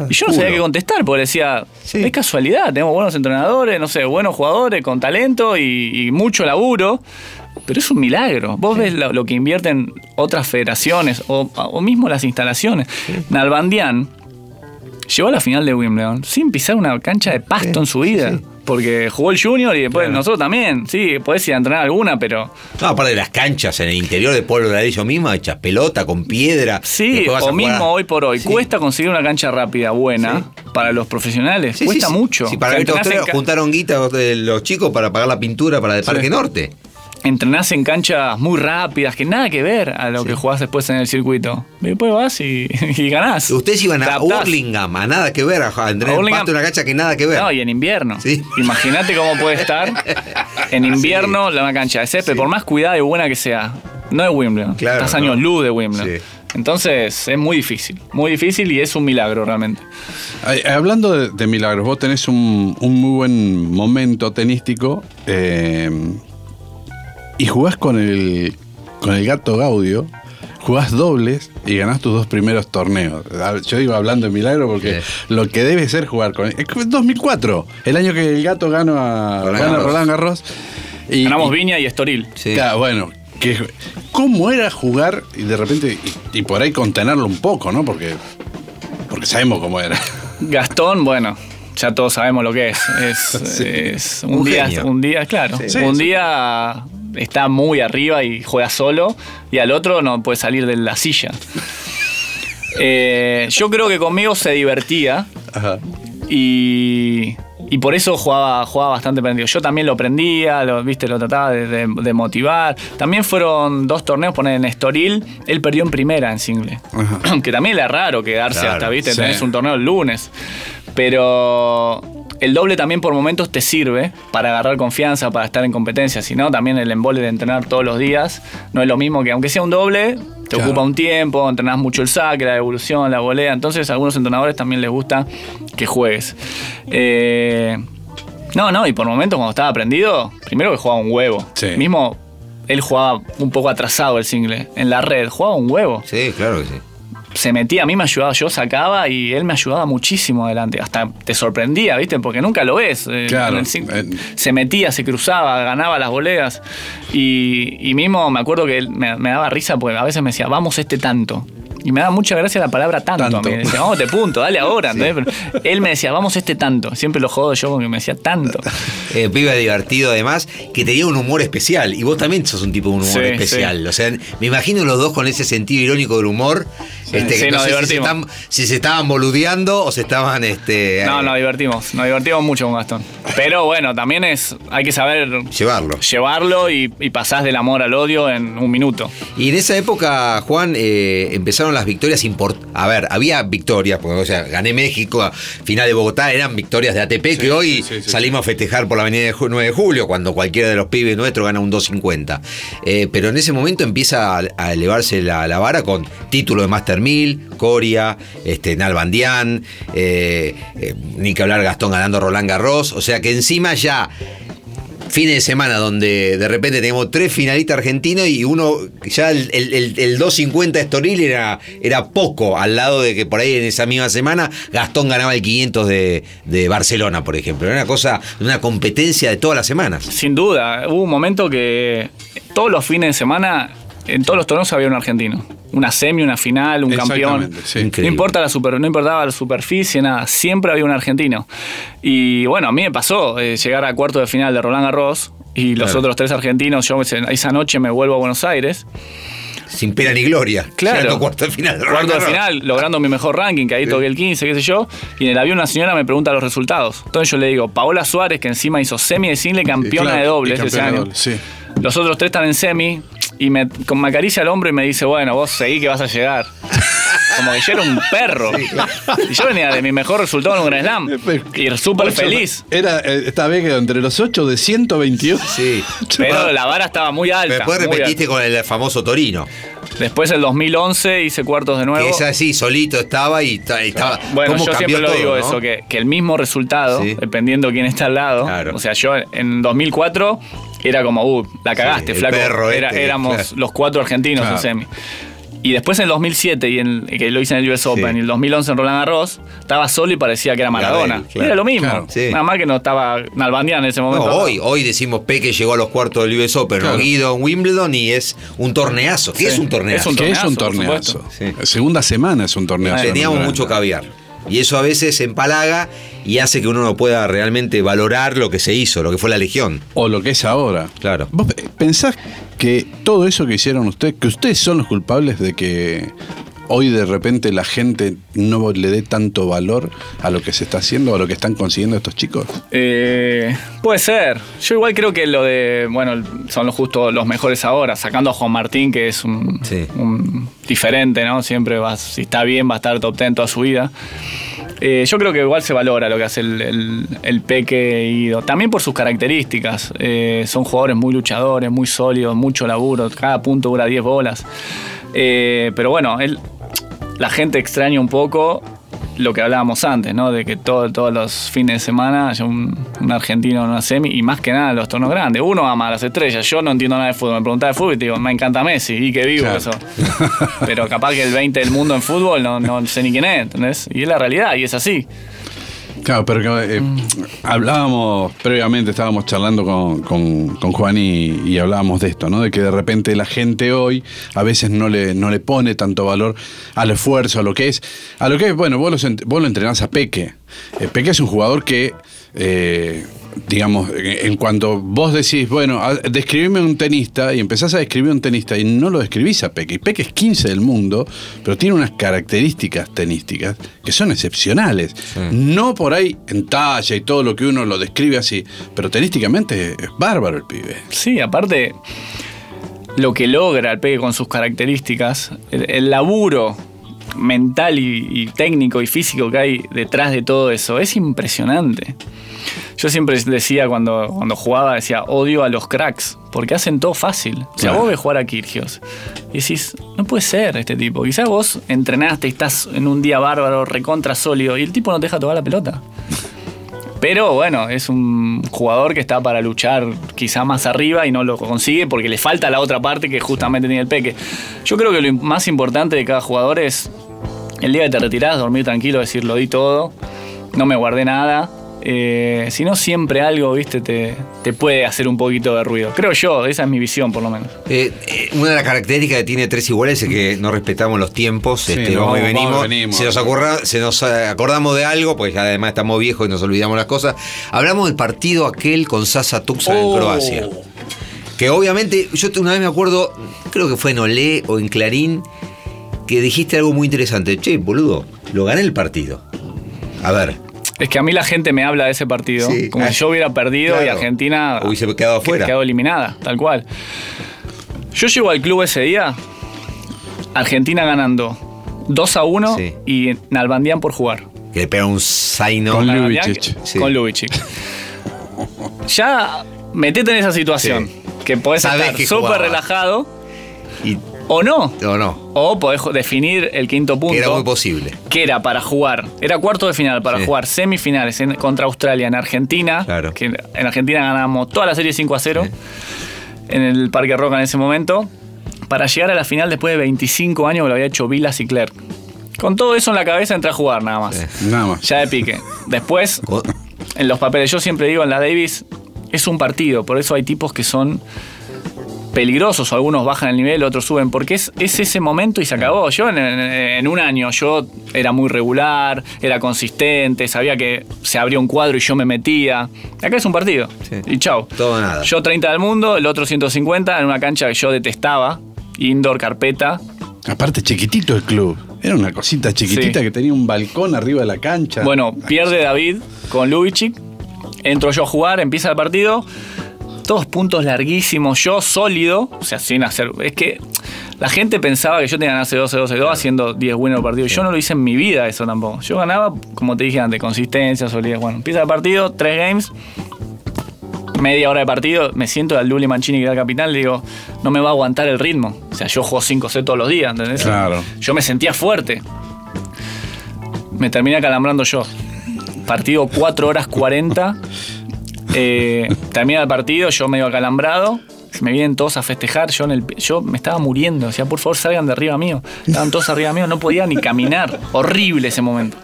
Y yo no sabía qué contestar, porque decía, Sí. es casualidad, tenemos buenos entrenadores, no sé, buenos jugadores con talento y, y mucho laburo. Pero es un milagro. Vos ves lo, lo que invierten otras federaciones o, o mismo las instalaciones. Nalbandian llegó a la final de Wimbledon sin pisar una cancha de pasto en su vida. Porque jugó el Junior y después nosotros también. Sí, podés ir a entrenar alguna, pero. No, aparte de las canchas en el interior de Pueblo de ellos mismos, hechas pelota, con piedra. Sí, o mismo a- hoy por hoy. Sí. Cuesta conseguir una cancha rápida, buena, para los profesionales. Sí, Cuesta mucho. Sí, para O sea, ca- juntaron guita de los chicos para pagar la pintura para el Parque Norte. Entrenás en canchas muy rápidas, que nada que ver a lo que jugás después en el circuito. Y después vas y, y ganás. Ustedes iban a. Burlingame, a nada que ver, a a entrenar en Burlingame- pasto una cancha que nada que ver. No, y en invierno. Sí. Imagínate cómo puede estar en invierno la cancha de césped, por más cuidada y buena que sea. No es Wimbledon. Claro, Estás no. años luz de Wimbledon. Sí. Entonces es muy difícil. Muy difícil y es un milagro realmente. Hablando de, de milagros, vos tenés un, un muy buen momento tenístico eh, y jugás con el, con el gato Gaudio, jugás dobles y ganás tus dos primeros torneos. Ah, Yo digo hablando de milagro porque Sí. lo que debe ser jugar con... Es que 2004, el año que el gato ganó a Roland gana Garros. Roland Garros. Y, Ganamos y- Viña y Estoril. Sí. Claro, bueno, que, ¿cómo era jugar y de repente, y, y por ahí contenerlo un poco, ¿no? Porque, porque sabemos cómo era. Gastón, bueno, ya todos sabemos lo que es. Es, Sí. es un, Un día, genio. un día, claro. Sí, un sí. día está muy arriba y juega solo, y al otro no puede salir de la silla. Eh, yo creo que conmigo se divertía Ajá. y, y por eso jugaba, jugaba bastante prendido. Yo también lo aprendía, lo, ¿viste? lo trataba de, de- de motivar. También fueron dos torneos, poner en Estoril, él perdió en primera en single. Ajá. Que también era raro quedarse Claro, hasta, ¿viste? sí. Tenés un torneo el lunes. Pero el doble también por momentos te sirve para agarrar confianza, para estar en competencia. Si no, también el embole de entrenar todos los días no es lo mismo que, aunque sea un doble, te Claro. ocupa un tiempo, entrenás mucho el saque, la devolución, la volea. Entonces, a algunos entrenadores también les gusta que juegues. Eh, no, no, y por momentos cuando estaba aprendido, primero que jugaba un huevo. Sí. Mismo él jugaba un poco atrasado el single. En la red, jugaba un huevo. Sí, claro que sí. Se metía, a mí me ayudaba, yo sacaba y él me ayudaba muchísimo adelante. Hasta te sorprendía, ¿viste? Porque nunca lo ves. eh, Claro, se metía, se cruzaba, ganaba las boleas. Y, y mismo me acuerdo que él me, me daba risa porque a veces me decía, vamos este tanto. Y me daba mucha gracia la palabra tanto, Tanto. mí. Decía, vamos de punto, dale ahora. él me decía, vamos este tanto. Siempre lo jodo yo porque me decía tanto. Eh, pibe divertido además, que tenía un humor especial. Y vos también sos un tipo de un humor Sí, especial. O sea, me imagino los dos con ese sentido irónico del humor. este, que no nos sé si se, divertimos. están- si se estaban boludeando o se estaban. Este, No, eh, nos divertimos, nos divertimos mucho con Gastón. Pero bueno, también es, hay que saber Llevarlo. llevarlo y, y pasás del amor al odio en un minuto. Y en esa época, Juan, eh, empezaron las victorias importantes. A ver, había victorias, porque o sea, gané México, final de Bogotá, eran victorias de ATP que hoy sí, sí, salimos a festejar por la avenida de Ju- 9 de julio, cuando cualquiera de los pibes nuestros gana un 250. Eh, pero en ese momento empieza a, a elevarse la, la vara con título de Master 1000, Coria, este, Nalbandián, eh, eh, ni que hablar Gastón ganando Roland Garros. O sea que encima ya fines de semana donde de repente tenemos tres finalistas argentinos y uno, ya el, el, el- el 250 Estoril era, era poco, al lado de que por ahí en esa misma semana Gastón ganaba el 500 de, de Barcelona, por ejemplo. Era una cosa, una competencia de todas las semanas. Sin duda, hubo un momento que todos los fines de semana, en todos los torneos había un argentino. Una semi, una final, un campeón. Exactamente, sí. No, importa la super, no importaba la superficie, nada. Siempre había un argentino. Y bueno, a mí me pasó eh, llegar a cuarto de final de Roland Garros y los Claro. otros tres argentinos. Yo esa noche me vuelvo a Buenos Aires. Sin pena ni gloria. Claro. Cuarto de final. Cuarto de final, logrando mi mejor ranking, que ahí toqué el 15, qué sé yo. Y en el avión una señora me pregunta los resultados. Entonces yo le digo, Paola Suárez, que encima hizo semi de single, campeona claro, de dobles ese de año. sí. Los otros tres están en semi y me, con- me acaricia el hombro y me dice, bueno, vos seguí que vas a llegar. Como que yo era un perro. Y yo venía de mi mejor resultado en un Grand Slam. Y súper Ocho- feliz. Era eh, esta vez que entre los 8 de 122. Sí. Pero la vara estaba muy alta. Después muy repetiste alta. con el famoso Torino. Después el 2011 hice cuartos de nuevo. Que esa sí, solito estaba y ta- y estaba. Bueno, ¿cómo yo siempre lo todo, digo no? eso, que, que el mismo resultado, Sí. dependiendo quién está al lado. Claro. O sea, yo en 2004 era como, uh, la cagaste, el flaco. perro Era- este, éramos claro. los cuatro argentinos Claro. en semi. Y después en el 2007, y en, que lo hice en el US Open, Sí. y el 2011 en Roland Garros, estaba solo y parecía que era Maradona. Claro. Era lo mismo. Claro. Sí. Nada más que no estaba Nalbandián en ese No, momento. hoy, hoy decimos Peque llegó a los cuartos del US Open, Claro. ¿no? Guido en Wimbledon y es un torneazo. ¿Qué Sí. es un torneazo? Es un que es un torneazo, torneazo. Segunda semana es un torneazo. Teníamos en mucho caviar. Y eso a veces empalaga y hace que uno no pueda realmente valorar lo que se hizo, lo que fue la Legión. O lo que es ahora. Claro. ¿Vos pensás que todo eso que hicieron ustedes, que ustedes son los culpables de que hoy de repente la gente no le dé tanto valor a lo que se está haciendo, a lo que están consiguiendo estos chicos? Eh, puede ser. Yo igual creo que lo de, bueno, son los justo los mejores ahora, sacando a Juan Martín, que es un, Sí. un diferente, ¿no? Siempre va, si está bien, va a estar top 10 toda su vida. Eh, yo creo que igual se valora lo que hace el, el, el Peque y Guido. También por sus características. Eh, son jugadores muy luchadores, muy sólidos, mucho laburo. Cada punto dura 10 bolas. Eh, pero bueno, él, la gente extraña un poco lo que hablábamos antes, ¿no? De que todo- todos los fines de semana haya un, un argentino en una semi y más que nada los torneos grandes. Uno ama a las estrellas. Yo no entiendo nada de fútbol. Me preguntaba de fútbol y te digo, me encanta Messi y que vivo Claro. eso. Pero capaz que el 20 del mundo en fútbol no, no sé ni quién es, ¿entendés? Y es la realidad y es así. Claro, pero eh, hablábamos previamente, estábamos charlando con, con- con Juan y, y hablábamos de esto, ¿no? De que de repente la gente hoy a veces no le, no le pone tanto valor al esfuerzo, a lo que es. A lo que es, bueno, vos lo entrenás a Peque. Eh, Peque es un jugador que. eh, digamos, en cuanto vos decís, bueno, a- describime un tenista y empezás a describir un tenista y no lo describís a Peque. Y Peque es 15 del mundo, pero tiene unas características tenísticas que son excepcionales. No por ahí en talla y todo lo que uno lo describe así, pero tenísticamente es bárbaro el pibe. Sí, aparte, lo que logra el Peque con sus características, el, el laburo mental y, y técnico y físico que hay detrás de todo eso, es impresionante. Yo siempre decía cuando, cuando jugaba, decía, odio a los cracks, porque hacen todo fácil. O sea, Claro. vos ves jugar a Kirgios y decís, no puede ser este tipo. Quizás vos entrenaste y estás en un día bárbaro, recontra sólido, y el tipo no te deja tocar la pelota. Pero bueno, es un jugador que está para luchar quizá más arriba y no lo consigue porque le falta la otra parte que justamente tiene el Peque. Yo creo que lo más importante de cada jugador es el día que te retirás, dormir tranquilo, decir lo di todo, no me guardé nada. Eh, si no, siempre algo, viste, te, te puede hacer un poquito de ruido. Creo yo, esa es mi visión por lo menos. Eh, eh, una de las características que tiene Tres Iguales es que no respetamos los tiempos, Sí, este, no, vamos y vamos y venimos, venimos. Se, nos acorra- se nos acordamos de algo, pues ya además estamos viejos y nos olvidamos las cosas. Hablamos del partido aquel con Sasa Tuxan Oh. en Croacia. Que obviamente, yo una vez me acuerdo, creo que fue en Olé o en Clarín, que dijiste algo muy interesante. Che, boludo, lo gané el partido. A ver, Es que a mí la gente me habla de ese partido Sí. como si yo hubiera perdido y. Argentina Hubiese quedado afuera. quedado eliminada, tal cual. Yo llego al club ese día, Argentina ganando 2 a 1 Sí. y Nalbandián por jugar. que le pega un zaino. Con. Sí. Con Ljubicic. Ya metete en esa situación. Sí. Que podés Sabés estar súper relajado Y, o no. no, no, O podés definir el quinto punto. que era muy posible. que era para jugar, era cuarto de final, para Sí. jugar semifinales en- contra Australia en Argentina, Claro. que en Argentina ganamos toda la serie 5 a 0 en el Parque Roca en ese momento, para llegar a la final después de 25 años que lo había hecho Vilas y Clerc. Con todo eso en la cabeza entré a jugar nada más. Sí. Nada más. Ya de pique. Después, en los papeles, yo siempre digo en la Davis, es un partido, por eso hay tipos que son peligrosos, algunos bajan el nivel, otros suben, porque es, es ese momento y se acabó. Yo en, en- en un año, yo era muy regular, era consistente, sabía que se abría un cuadro y yo me metía. Acá es un partido. Sí. Y chau. Todo nada. Yo 30 del mundo, el otro 150 en una cancha que yo detestaba, indoor carpeta. Aparte, chiquitito el club. Era una cosita chiquitita Sí. que tenía un balcón arriba de la cancha. Bueno, pierde David con Lubicic. Entro yo a jugar, empieza el partido. Todos puntos larguísimos, yo sólido, o sea, sin hacer. Es que la gente pensaba que yo tenía que ganar 12 12 2 haciendo 10 buenos partidos. Yo no lo hice en mi vida eso tampoco. Yo ganaba, como te dije antes, consistencia, solidez. Bueno, empieza el partido, tres games, media hora de partido, me siento al Luli Mancini que era el capitán, le digo, no me va a aguantar el ritmo. O sea, yo juego 5 C todos los días, ¿entendés? Claro. Yo me sentía fuerte. Me terminé acalambrando yo. Partido 4 horas 40. Eh, termina el partido, yo medio acalambrado. Me vienen todos a festejar. Yo, en el, yo me estaba muriendo. Decía, por favor, salgan de arriba mío. Estaban todos arriba mío. No podía ni caminar. Horrible ese momento.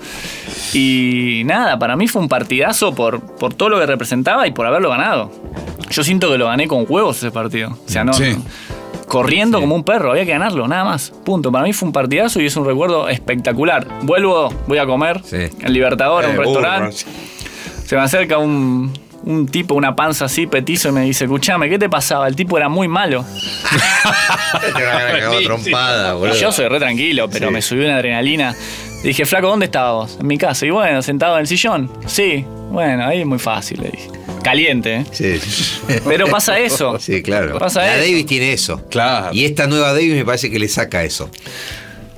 Y nada, para mí fue un partidazo por, por todo lo que representaba y por haberlo ganado. Yo siento que lo gané con huevos ese partido. O sea, no. Sí. no- corriendo como un perro, había que ganarlo, nada más. Punto. Para mí fue un partidazo y es un recuerdo espectacular. Vuelvo, voy a comer Sí. en Libertador, Eh, un restaurante. Se me acerca un, un tipo, una panza así, petizo, y me dice, escuchame, ¿qué te pasaba? El tipo era muy malo. Te van a cagar trompada, boludo. Y yo soy re tranquilo, pero Sí. me subió una adrenalina. Dije, flaco, ¿dónde estabas vos? En mi casa. Y bueno, sentado en el sillón. Sí, bueno, ahí es muy fácil, le dije. Caliente, ¿eh? Sí, sí. Pero pasa eso. Sí, claro. Pasa la eso. Davis tiene eso. Claro. Y esta nueva Davis me parece que le saca eso.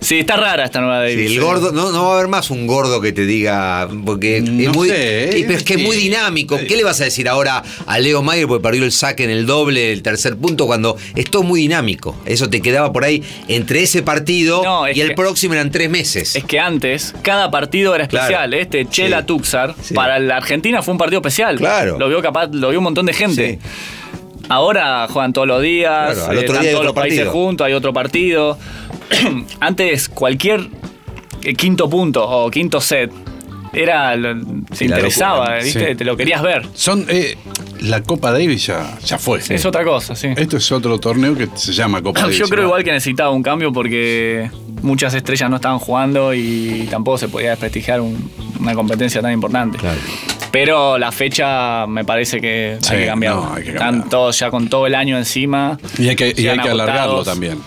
Sí, está rara esta nueva Sí, Davis. el gordo, no, no va a haber más un gordo que te diga, porque No es muy, sé, pero es que es muy sí. dinámico. ¿Qué le vas a decir ahora a Leo Mayer porque perdió el saque en el doble, el tercer punto, cuando es todo muy dinámico? Eso te quedaba por ahí entre ese partido No, es y el que- próximo eran tres meses. Es que antes, cada partido era especial. Claro. Este Chela Sí. Tuxar, Sí. para la Argentina fue un partido especial. Claro. Lo vio capaz, lo vio un montón de gente. Sí. Ahora juegan todos los días, Claro, al eh, otro están día hay todos otro los países partido. juntos, hay otro partido. Antes, cualquier eh, quinto punto o quinto set era Sí, la interesaba. ¿viste? Sí. Te lo querías ver. Son, eh, la Copa Davis ya, ya fue. Es otra cosa, sí. Esto es otro torneo que se llama Copa Davis. Yo creo igual que necesitaba un cambio porque muchas estrellas no estaban jugando y tampoco se podía desprestigiar un- una competencia tan importante. Claro. Pero la fecha me parece que hay que cambiarlo. no, Están todos ya con todo el año encima. Y hay que, y hay que alargarlo también,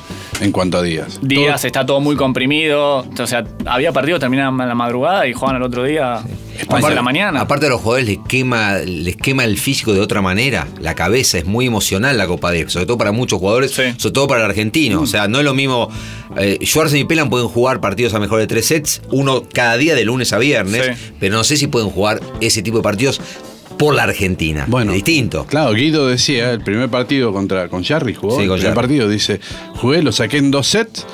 en cuanto a días. Días está todo muy comprimido. O sea, había partidos terminaban la madrugada y jugaban el otro día a Aparte- de la mañana. Aparte a los jugadores les quema, les quema el físico de otra manera. La cabeza es muy emocional la Copa Davis, sobre todo para muchos jugadores, Sí. sobre todo para el argentino. O sea, no es lo mismo. Eh, y Pelan pueden jugar partidos a mejor de tres sets, uno cada día de lunes a viernes, Sí. pero no sé si pueden jugar ese tipo de partidos por la Argentina. Bueno, distinto. Claro, Guido decía, el primer partido contra con Jarry jugó. Sí, el con primer Jarry. partido dice, jugué, lo saqué en dos sets,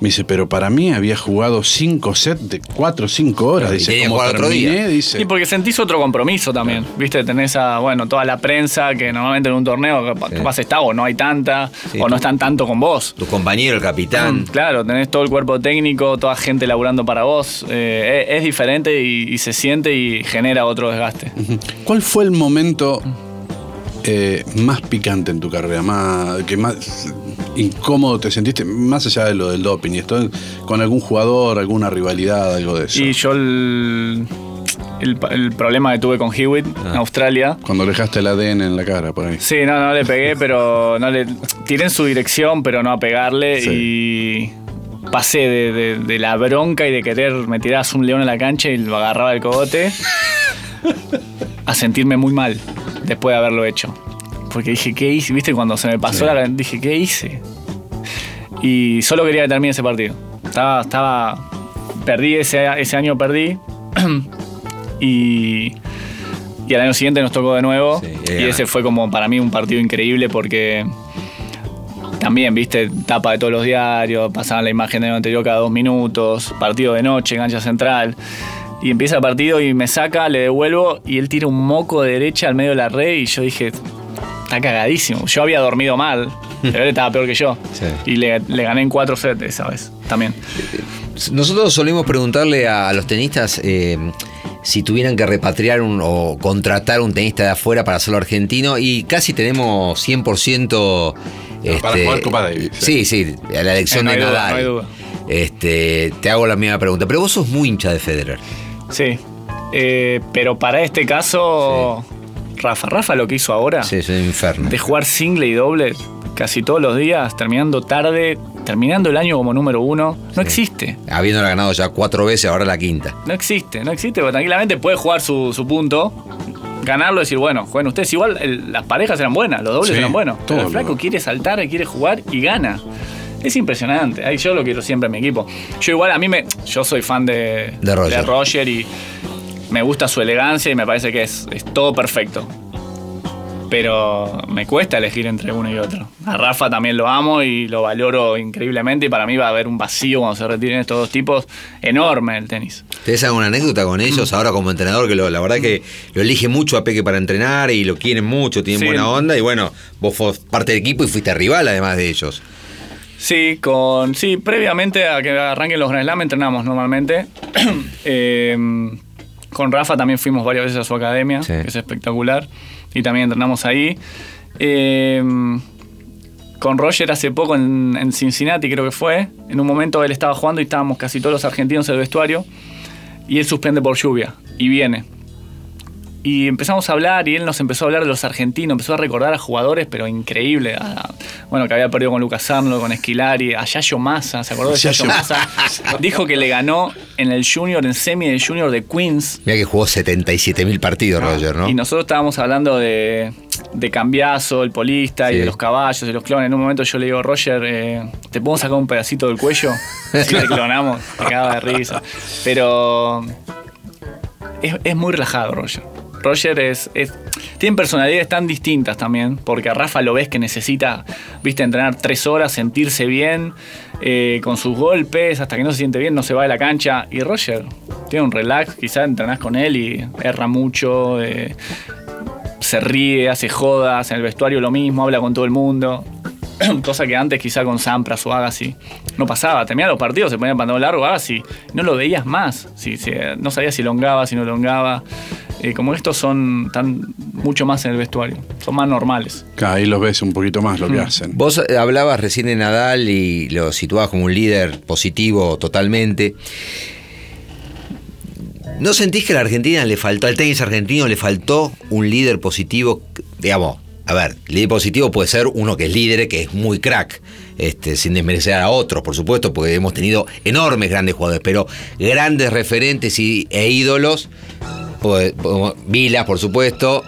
Me dice, pero para mí había jugado cinco sets de cuatro o cinco horas. Y Dice, como terminé, día. dice. Y porque sentís otro compromiso también, ¿viste? Tenés a, bueno, toda la prensa que normalmente en un torneo capaz, Sí. capaz está o no hay tanta, Sí, o tú- no están tanto con vos. Tu compañero, el capitán. Claro, tenés todo el cuerpo técnico, toda gente laburando para vos. eh, es, es diferente y, y se siente y genera otro desgaste. ¿Cuál fue el momento eh, más picante en tu carrera? Más, que más incómodo te sentiste, más allá de lo del doping y esto, con algún jugador, alguna rivalidad, algo de eso. Y yo el, el, el problema que tuve con Hewitt Ah. en Australia. Cuando le dejaste el ADN en la cara, por ahí. Sí, no, no le pegué, pero no le. Tiré en su dirección, pero no a pegarle. Y pasé de, de- de la bronca y de querer me tirabas un león en la cancha y lo agarraba del cogote a sentirme muy mal después de haberlo hecho. Porque dije, ¿qué hice? ¿Viste? Cuando se me pasó la dije, ¿qué hice? Y solo quería que termine ese partido. Estaba. estaba perdí ese, ese año, perdí. y. Y al año siguiente nos tocó de nuevo. Sí, y ese fue como para mí un partido increíble porque también, viste, tapa de todos los diarios, pasaban la imagen del anterior cada dos minutos, partido de noche, cancha central. Y empieza el partido y me saca, le devuelvo y él tira un moco de derecha al medio de la red y yo dije, está cagadísimo. Yo había dormido mal, pero él estaba peor que yo. Sí. Y le, le gané en cuatro sets esa vez también. Nosotros solemos preguntarle a, los tenistas eh, si tuvieran que repatriar un- o contratar un tenista de afuera para hacerlo argentino y casi tenemos 100% este, Para jugar Copa Davis, Sí, sí, a la elección Eh, no de duda, Nadal. no hay duda. Este, te hago la misma pregunta, pero vos sos muy hincha de Federer. Sí. Eh, pero para este caso, Rafa, Rafa lo que hizo ahora, Sí, es un infierno. de jugar single y doble casi todos los días, terminando tarde, terminando el año como número uno, no existe. Habiéndola ganado ya cuatro veces, ahora la quinta. No existe, no existe, porque tranquilamente puede jugar su, su punto, ganarlo y decir, bueno, jueguen ustedes. Igual el- las parejas eran buenas, los dobles Sí, eran buenos. Pero todo el flaco lo- quiere saltar, quiere jugar y gana. Es impresionante. Ahí yo lo quiero siempre en mi equipo. Yo igual a mí me. Yo soy fan de, De Roger. Roger y me gusta su elegancia y me parece que es, es todo perfecto. Pero me cuesta elegir entre uno y otro. A Rafa también lo amo y lo valoro increíblemente. Y para mí va a haber un vacío cuando se retiren estos dos tipos enorme en el tenis. ¿Tenés alguna anécdota con ellos ahora como entrenador? Que lo- la verdad que lo elige mucho a Peque para entrenar y lo quieren mucho, tienen Sí. buena onda y bueno, vos sos parte del equipo y fuiste rival además de ellos. Sí, con sí, previamente a que arranquen los Grand Slam entrenamos normalmente. Eh, con Rafa también fuimos varias veces a su academia, Sí. que es espectacular, y también entrenamos ahí. Eh, con Roger hace poco en, en Cincinnati creo que fue, en un momento él estaba jugando y estábamos casi todos los argentinos en el vestuario, y él suspende por lluvia, y viene. Y empezamos a hablar y él nos empezó a hablar de los argentinos, empezó a recordar a jugadores, pero increíble. a- bueno, que había perdido con Lucas Arnold, con Esquilari, a Yayo Massa, ¿se acordó de Yayo Yayo Massa? Dijo que le ganó en el Junior, en semi del Junior de Queens. Mira que jugó 77 mil partidos, Roger, ¿no? Y nosotros estábamos hablando de, de Cambiazo, el polista y de los caballos y los clones. En un momento yo le digo, Roger, eh, ¿te puedo sacar un pedacito del cuello? Si te clonamos, te cagaba de risa. Pero es, es muy relajado, Roger. Roger es, es- Tienen personalidades tan distintas también, porque a Rafa lo ves que necesita, viste, entrenar tres horas, sentirse bien, eh, con sus golpes, hasta que no se siente bien, no se va de la cancha. Y Roger tiene un relax, quizás entrenás con él y erra mucho, eh, se ríe, hace jodas, en el vestuario lo mismo, habla con todo el mundo. Cosa que antes quizá con Sampras o Agassi no pasaba. Terminaba los partidos, se ponía el pantalón largo Agassi. No lo veías más. Si, si, no sabías si longaba, si no longaba. Eh, como estos son tan mucho más en el vestuario. Son más normales. Claro, ahí los ves un poquito más lo que Mm. hacen. Vos eh, hablabas recién de Nadal y lo situabas como un líder positivo totalmente. ¿No sentís que a la Argentina le faltó, al tenis argentino le faltó un líder positivo? Digamos, a ver, líder positivo puede ser uno que es líder, que es muy crack, este, sin desmerecer a otros, por supuesto, porque hemos tenido enormes grandes jugadores, pero grandes referentes y, e ídolos, pues, Vilas, por supuesto,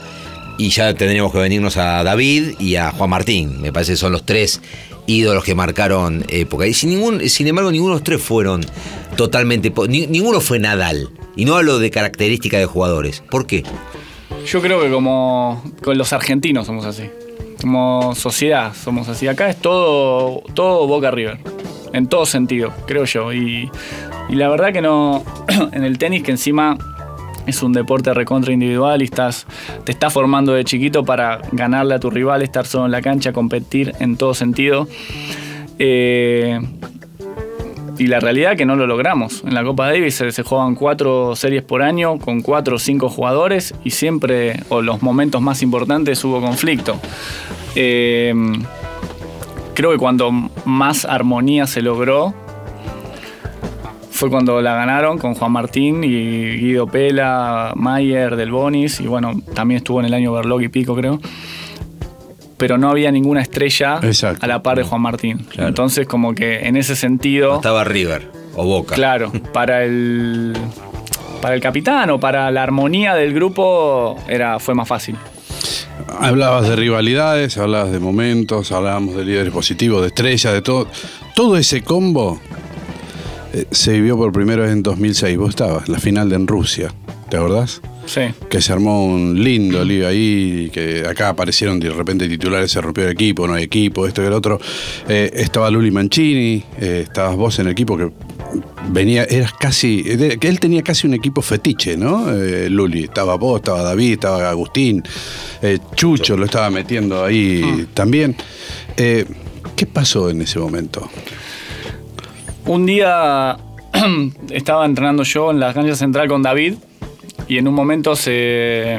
y ya tendríamos que venirnos a David y a Juan Martín. Me parece que son los tres ídolos que marcaron época. Y sin, embargo, ninguno de los tres fueron totalmente. ninguno fue Nadal. Y no hablo de características de jugadores. ¿Por qué? Yo creo que como con los argentinos somos así. Como sociedad somos así. Acá es todo, todo Boca River. en todo sentido, creo yo. Y, la verdad que no, en el tenis que encima es un deporte recontra individual y estás, te estás formando de chiquito para ganarle a tu rival, estar solo en la cancha, competir en todo sentido. Eh, y la realidad es que no lo logramos. En la Copa Davis se, se juegan cuatro series por año con cuatro o cinco jugadores y siempre, o los momentos más importantes, hubo conflicto. Eh, creo que cuando más armonía se logró fue cuando la ganaron con Juan Martín y Guido Pela, Mayer, Del Bonis y bueno, también estuvo en el año Berlog y Pico creo. Pero no había ninguna estrella Exacto. a la par de Juan Martín. Claro. Entonces como que en ese sentido... No estaba River o Boca. Claro, para el para el capitán o para la armonía del grupo era fue más fácil. Hablabas de rivalidades, hablabas de momentos, hablábamos de líderes positivos, de estrellas, de todo. Todo ese combo eh, se vivió por primera vez en 2006. Vos estabas, la final de en Rusia, ¿te acordás? Sí. Que se armó un lindo lío ahí, que acá aparecieron de repente titulares, se rompió el equipo, no hay equipo, esto y el otro. Eh, estaba Luli Mancini, eh, estabas vos en el equipo que venía, eras casi, que él tenía casi un equipo fetiche, ¿no? Eh, Luli, estaba vos, estaba David, estaba Agustín, Chucho lo estaba metiendo ahí también. Eh, ¿Qué pasó en ese momento? Un día estaba entrenando yo en la cancha central con David y en un momento se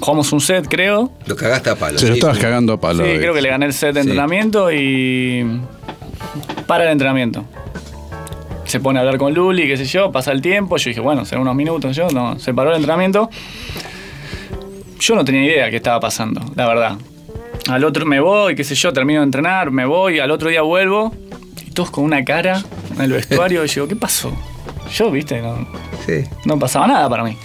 jugamos un set, creo. Lo cagaste a palo. Se lo estabas sí. cagando a palo. Sí, creo que le gané el set de Sí. entrenamiento y para el entrenamiento. Se pone a hablar con Luli, qué sé yo, pasa el tiempo, yo dije, bueno, será unos minutos, yo no, se paró el entrenamiento. Yo no tenía idea qué estaba pasando, la verdad. Al otro me voy, qué sé yo, termino de entrenar, me voy, al otro día vuelvo y todos con una cara en el vestuario y digo, ¿qué pasó? Yo, viste, no, Sí. no pasaba nada para mí.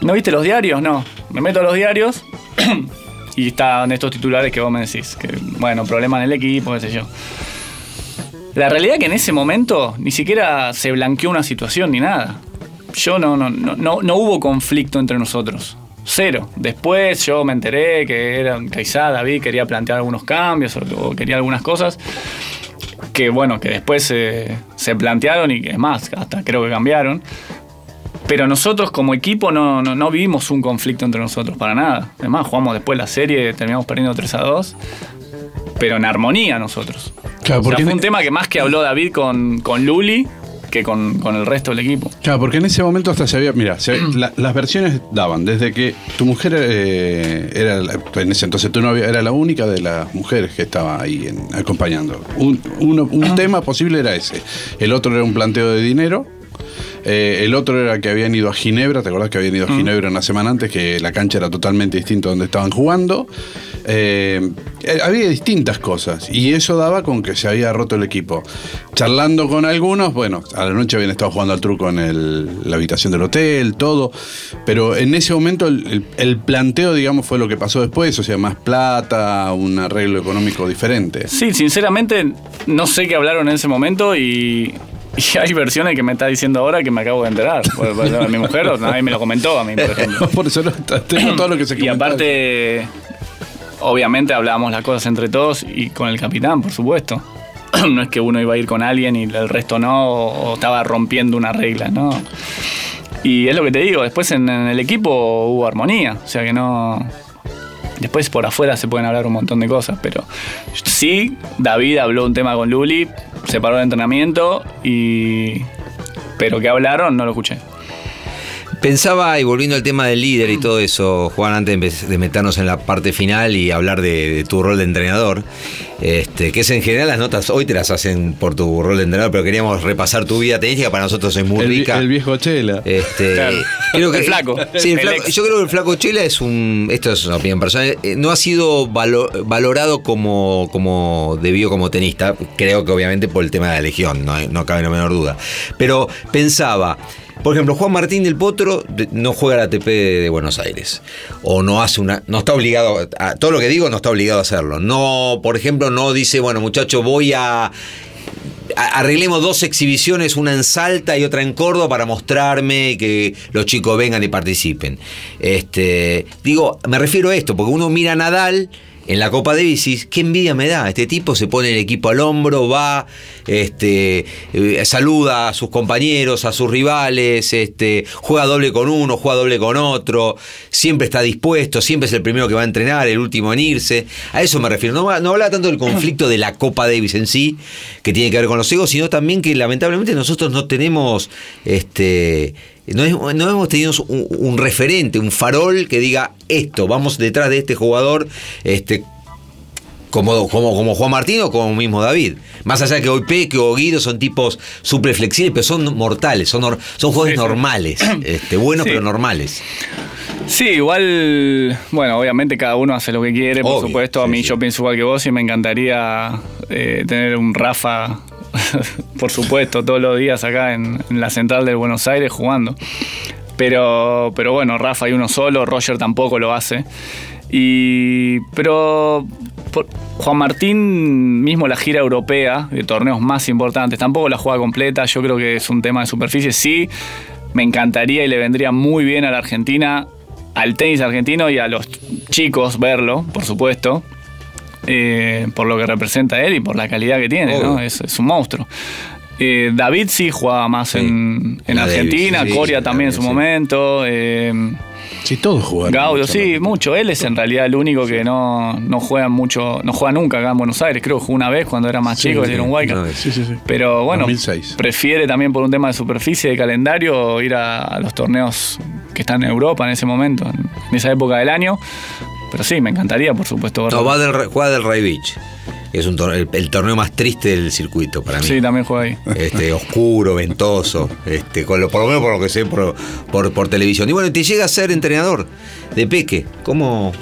¿No viste los diarios? No. Me meto a los diarios y están estos titulares que vos me decís. Que, bueno, problema en el equipo, qué sé yo. La realidad es que en ese momento ni siquiera se blanqueó una situación ni nada. Yo no, no, no, no, no hubo conflicto entre nosotros. Cero. Después yo me enteré que era quizá David quería plantear algunos cambios o, o quería algunas cosas que bueno, que después se- se plantearon y que es más, hasta creo que cambiaron. Pero nosotros como equipo no, no, no vivimos un conflicto entre nosotros para nada. Además, jugamos después la serie, terminamos perdiendo 3 a 2. Pero en armonía nosotros. Claro, O sea, porque fue un tema que más que habló David con, con Luli que con, con el resto del equipo. Claro, porque en ese momento hasta se había. Mira, se- la- las versiones daban desde que tu mujer eh, era. en ese entonces tu novia era la única de las mujeres que estaba ahí en- acompañando. Un, uno- un tema posible era ese. El otro era un planteo de dinero. Eh, el otro era que habían ido a Ginebra, ¿te acordás que habían ido a Ginebra una semana antes? Que la cancha era totalmente distinta a donde estaban jugando. Eh, eh, había distintas cosas y eso daba con que se había roto el equipo. Charlando con algunos, bueno, a la noche habían estado jugando al truco en el- la habitación del hotel, todo, pero en ese momento el, el- el planteo, digamos, fue lo que pasó después, o sea, más plata, un arreglo económico diferente. Sí, sinceramente no sé qué hablaron en ese momento y, y hay versiones que me está diciendo ahora que me acabo de enterar. Por- por- mi mujer nadie me lo comentó a mí, por ejemplo. Por eso no, tengo todo lo que se Y comentaba. aparte, obviamente hablábamos las cosas entre todos y con el capitán, por supuesto. No es que uno iba a ir con alguien y el resto no, o, estaba rompiendo una regla, ¿no? Y es lo que te digo, después en, el equipo hubo armonía, o sea que no... Después por afuera se pueden hablar un montón de cosas, pero sí, David habló un tema con Luli, se paró de entrenamiento y... Pero que hablaron no lo escuché. Pensaba, y volviendo al tema del líder y todo eso, Juan, antes de meternos en la parte final y hablar de, de tu rol de entrenador, este, que es en general las notas, hoy te las hacen por tu rol de entrenador, pero queríamos repasar tu vida tenística, para nosotros es muy el, rica. el viejo Chela. Este, Claro. creo que, El flaco. Sí, el El flaco- ex. yo creo que el flaco Chela es un. Esto es una opinión personal. eh, No ha sido valo- valorado como, como debió como tenista. Creo que obviamente por el tema de la legión, no, no cabe la menor duda. Pero pensaba. Por ejemplo, Juan Martín del Potro no juega la ATP de, Buenos Aires. O no hace una. No está obligado. A, todo lo que digo no está obligado a hacerlo. No, por ejemplo, no dice, bueno, muchacho, voy a arreglemos dos exhibiciones, una en Salta y otra en Córdoba para mostrarme que los chicos vengan y participen. Este, digo, me refiero a esto, porque uno mira a Nadal en la Copa Davis, y qué envidia me da. Este tipo se pone el equipo al hombro, va, este, eh, saluda a sus compañeros, a sus rivales, este, juega doble con uno, juega doble con otro, siempre está dispuesto, siempre es el primero que va a entrenar, el último en irse. A eso me refiero. No, no habla tanto del conflicto de la Copa Davis en sí, que tiene que ver con los egos, sino también que lamentablemente nosotros no tenemos este no, hemos tenido un, un, referente, un farol que diga esto, vamos detrás de este jugador, este, como, como, como Juan Martín o como mismo David. Más allá de que hoy Peque o Guido son tipos súper flexibles, pero son mortales, son, son jugadores normales, este, buenos pero normales. Sí, igual, bueno, obviamente cada uno hace lo que quiere, por supuesto. A mí yo pienso igual que vos y me encantaría eh, tener un Rafa, por supuesto, todos los días acá en, la central del Buenos Aires jugando. Pero, pero bueno, Rafa hay uno solo, Roger tampoco lo hace. Y, pero Juan Martín mismo la gira europea de torneos más importantes, tampoco la juega completa, yo creo que es un tema de superficie, sí, me encantaría y le vendría muy bien a la Argentina, al tenis argentino y a los chicos verlo, por supuesto. Eh, por lo que representa él y por la calidad que tiene, ¿no? es, un monstruo. Eh, David sí jugaba más en, Argentina, Coria también en su momento. Eh, Sí, todos juegan. Gaudio, sí, mucho. Él es en realidad el único que no, no juega mucho, no juega nunca acá en Buenos Aires. Creo que jugó una vez cuando era más chico, sí, era un Sí, sí, sí. Pero bueno, prefiere también por un tema de superficie, de calendario, ir a, los torneos que están en Europa en ese momento, en, esa época del año. Pero sí, me encantaría, por supuesto. No, va del, juega del Ray Beach es un el, torneo más triste del circuito para mí. Sí, también juega ahí. Este, oscuro, ventoso, este, con lo, por lo menos por lo que sé por, por, televisión. Y bueno, te llega a ser entrenador de Peque. ¿Cómo,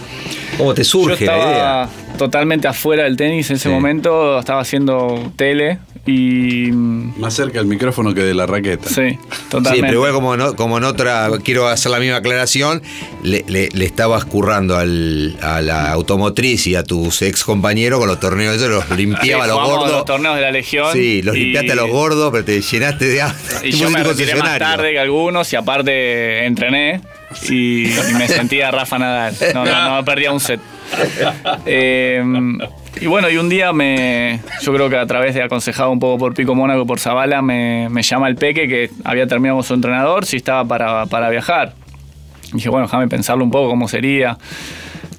cómo te surge la idea? Totalmente afuera del tenis en ese momento, estaba haciendo tele y. Más cerca del micrófono que de la raqueta. Sí, totalmente. Sí, pero igual como, no, como en otra, quiero hacer la misma aclaración, le, le, estabas currando al, a la automotriz y a tus ex compañeros con los torneos, esos los limpiaba a los gordos. los torneos de la Legión. Sí, los limpiaste a los gordos, pero te llenaste de Y yo me retiré más tarde que algunos y aparte entrené y, me sentía Rafa Nadal. No, no, no perdía un set. Eh, y bueno, y un día me. Yo creo que a través de aconsejado un poco por Pico Mónaco, por Zavala, me, llama el Peque que había terminado con su entrenador si estaba para, para viajar. Dije, bueno, déjame pensarlo un poco cómo sería.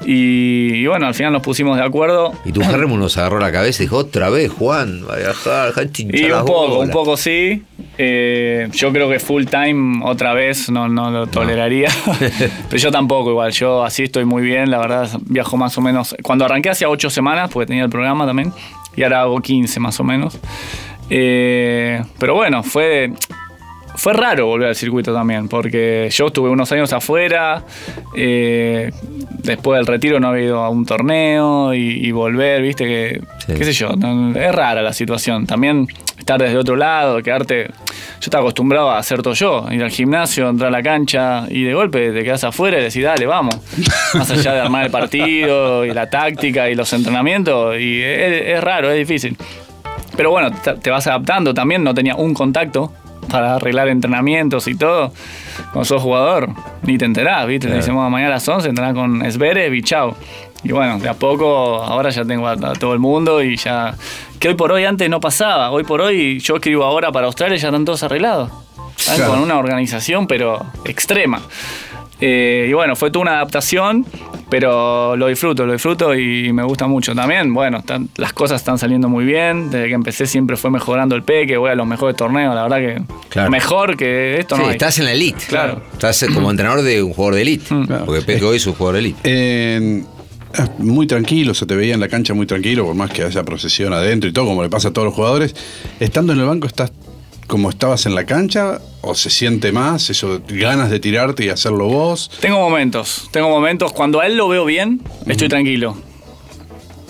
Y, bueno, al final nos pusimos de acuerdo. Y tu Germo nos agarró la cabeza y dijo, otra vez, Juan, va a viajar, Y un poco, un poco sí. Eh, yo creo que full time otra vez no, no lo toleraría. Pero yo tampoco igual, yo así estoy muy bien, la verdad, viajo más o menos. Cuando arranqué hacía ocho semanas, porque tenía el programa también, y ahora hago 15 más o menos. Eh, pero bueno, fue fue raro volver al circuito también, porque yo estuve unos años afuera, eh, después del retiro no había ido a un torneo y, volver, viste que, qué sé yo, es rara la situación. También estar desde otro lado, quedarte... Yo estaba acostumbrado a hacer todo yo, ir al gimnasio, entrar a la cancha y de golpe te quedas afuera y decís, dale, vamos. Más allá de armar el partido y la táctica y los entrenamientos, y es, raro, es difícil. Pero bueno, te vas adaptando también, no tenía un contacto para arreglar entrenamientos y todo. Cuando sos jugador, ni te enterás, ¿viste? Te decimos mañana a las 11 entrenás con Esbere y chao. Y bueno, de a poco, ahora ya tengo a, todo el mundo y ya. Que hoy por hoy antes no pasaba. Hoy por hoy yo escribo ahora para Australia y ya están todos arreglados. Con una organización, pero extrema. Eh, y bueno, fue toda una adaptación, pero lo disfruto, lo disfruto y me gusta mucho también. Bueno, las cosas están saliendo muy bien. Desde que empecé siempre fue mejorando el que voy a los mejores torneos, la verdad que mejor que esto sí, no. Estás en la elite. Claro. Estás como entrenador de un jugador de elite. Mm. Porque Peque hoy es un jugador de elite. muy tranquilo, se te veía en la cancha muy tranquilo, por más que haya procesión adentro y todo, como le pasa a todos los jugadores. Estando en el banco estás como estabas en la cancha o se siente más eso ganas de tirarte y hacerlo vos? Tengo momentos, tengo momentos cuando a él lo veo bien, estoy tranquilo.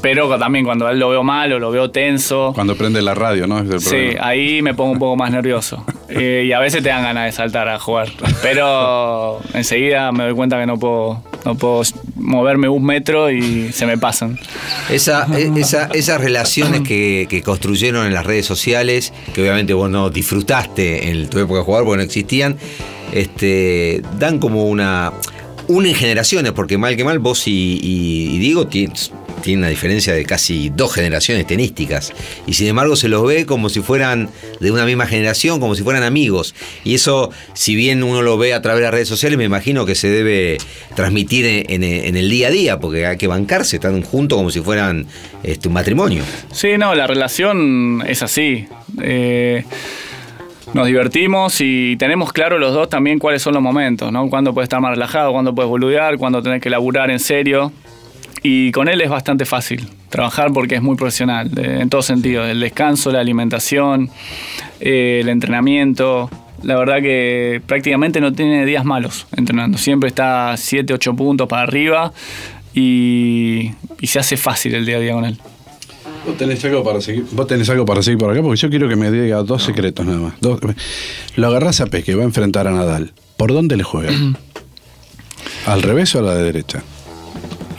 Pero también cuando a él lo veo mal o lo veo tenso. Cuando prende la radio, ¿no? sí, ahí me pongo un poco más nervioso. Eh, y a veces te dan ganas de saltar a jugar. Pero enseguida me doy cuenta que no puedo, no puedo moverme un metro y se me pasan. Esa, e, esas relaciones que, construyeron en las redes sociales, que obviamente vos no disfrutaste en tu época de jugar porque no existían, este, dan como una. Una en generaciones, porque mal que mal vos y, y, Diego tienen una diferencia de casi dos generaciones tenísticas. Y sin embargo se los ve como si fueran de una misma generación, como si fueran amigos. Y eso, si bien uno lo ve a través de las redes sociales, me imagino que se debe transmitir en el día a día, porque hay que bancarse, están juntos como si fueran este, un matrimonio. Sí, no, la relación es así. Eh, nos divertimos y tenemos claro los dos también cuáles son los momentos, ¿no? Cuándo puedes estar más relajado, cuándo puedes boludear, cuándo tenés que laburar en serio. Y con él es bastante fácil trabajar porque es muy profesional, eh, en todo sentido. El descanso, la alimentación, eh, el entrenamiento. La verdad que prácticamente no tiene días malos entrenando. Siempre está 7, 8 puntos para arriba y, y se hace fácil el día a día con él. ¿Vos tenés algo para seguir? ¿Vos tenés algo para seguir por acá? Porque yo quiero que me diga dos secretos nada más. Dos- lo agarrás a Peque, va a enfrentar a Nadal. ¿Por dónde le juega? ¿Al revés o a la derecha?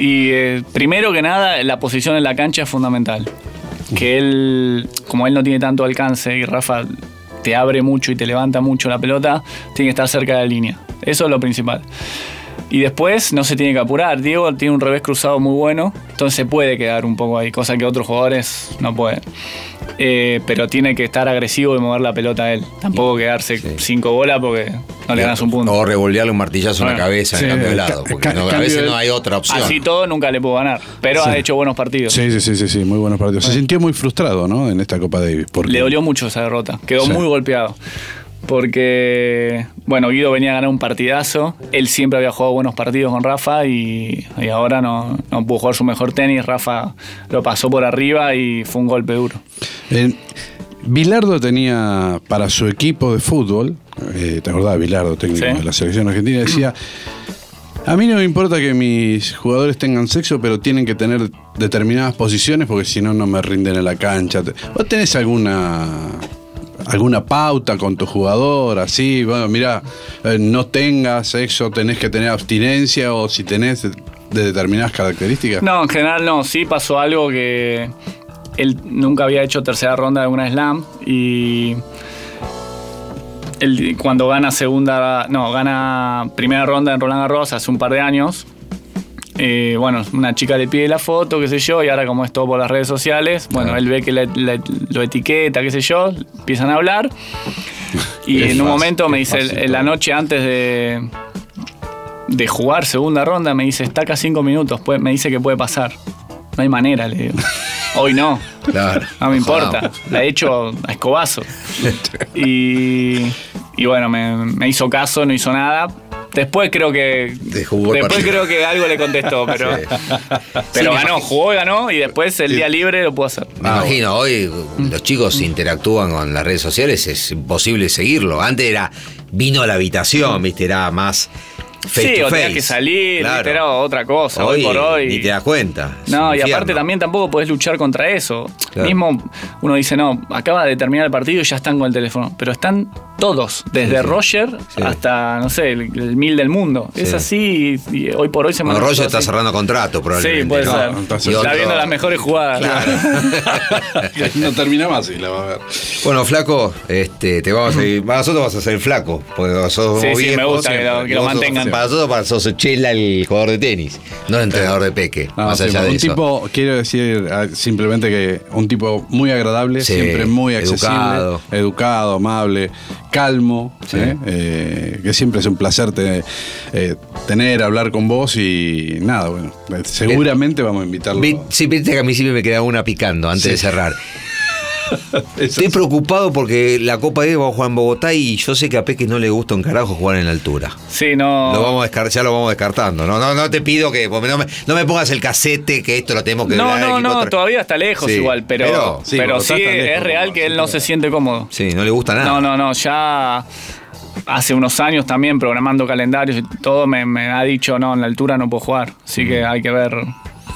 Y eh, primero que nada, la posición en la cancha es fundamental. Que él, como él no tiene tanto alcance y Rafa te abre mucho y te levanta mucho la pelota, tiene que estar cerca de la línea. Eso es lo principal. Y después no se tiene que apurar. Diego tiene un revés cruzado muy bueno, entonces puede quedar un poco ahí, cosa que otros jugadores no pueden. Eh, pero tiene que estar agresivo y mover la pelota a él. Tampoco quedarse cinco bolas porque no le ganas un punto. O revolverle un martillazo en la cabeza sí, en cambio de lado. Porque no- a veces no hay otra opción. Así todo nunca le puedo ganar, pero ha hecho buenos partidos. Sí, sí, sí, sí, sí, muy buenos partidos. Se sintió muy frustrado, ¿no? En esta Copa Davis. Porque Le dolió mucho esa derrota. Quedó Sí. muy golpeado. Porque, bueno, Guido venía a ganar un partidazo. Él siempre había jugado buenos partidos con Rafa y, y ahora no, no pudo jugar su mejor tenis. Rafa lo pasó por arriba y fue un golpe duro. Eh, Bilardo tenía para su equipo de fútbol, eh, ¿te acordás? Bilardo, técnico Sí. de la selección argentina, decía: A mí no me importa que mis jugadores tengan sexo, pero tienen que tener determinadas posiciones porque si no, no me rinden en la cancha. ¿Vos tenés alguna alguna pauta con tu jugador? Así, bueno, mira, eh, no tengas sexo, tenés que tener abstinencia o si tenés de, de determinadas características. No, en general no. Sí pasó algo que él nunca había hecho tercera ronda de una slam y él cuando gana segunda, no, gana primera ronda en Roland Garros hace un par de años. Eh, bueno, una chica le pide la foto, qué sé yo, y ahora como es todo por las redes sociales, bueno, él ve que le- lo etiqueta, qué sé yo, empiezan a hablar. Y en un fácil, momento me dice, fácil en la noche antes de, de jugar segunda ronda, me dice, está acá cinco minutos, puede- me dice que puede pasar. No hay manera, le digo. Hoy no. Claro. No me importa. Jodamos. La he hecho a escobazo. Y, y bueno, me, me hizo caso, no hizo nada. Después creo que. Después creo que algo le contestó, pero. Pero ganó, jugó y ganó, y después el día libre lo pudo hacer. Me imagino, hoy los chicos interactúan con las redes sociales, es imposible seguirlo. Antes era, vino a la habitación, viste, era más face sí, to o tenías face. que salir, Claro. otra cosa. Hoy, por hoy. Ni te das cuenta. No, y aparte también tampoco podés luchar contra eso. Claro. Mismo uno dice, no, acaba de terminar el partido y ya están con el teléfono. Pero están todos, desde Sí, sí. Roger Sí. hasta, no sé, el, el mil del mundo. Es Sí. así y, y hoy por hoy se Bueno, maneja Roger está así. cerrando contrato, probablemente. Sí, puede ¿no? ser. entonces- Y Está viendo las mejores jugadas. Claro. no termina más y la va a ver. Bueno, flaco, este, te vamos a ir. Para nosotros vas a ser flaco. Porque sos Sí, sí, me gusta que lo- que mantengan. Para nosotros para- sos Chela, el jugador de tenis, no el entrenador de Peque. No, más sí, allá de un eso. tipo, quiero decir ah, simplemente que un tipo muy agradable, Sí, siempre muy accesible, educado. educado, amable, calmo, Sí. ¿eh? Eh, que siempre es un placer te- eh, tener, hablar con vos y nada, bueno, eh, seguramente vamos a invitarlo. Vi- Sí, viste que a mí siempre me queda una picando antes de cerrar. Estoy preocupado porque la Copa de va a jugar en Bogotá y yo sé que a Peque no le gusta un carajo jugar en la altura. Sí, no. Lo vamos a ya lo vamos descartando. No, no, no te pido que no me, no me pongas el casete que esto lo tenemos que No, no, no, todavía está lejos Sí, igual, pero, pero- sí, pero Bogotá sí está lejos, es real que él no se siente cómodo. Sí, no le gusta nada. No, no, no, ya hace unos años también programando calendarios y todo me, me ha dicho, no, en la altura no puedo jugar. Así Mm. que hay que ver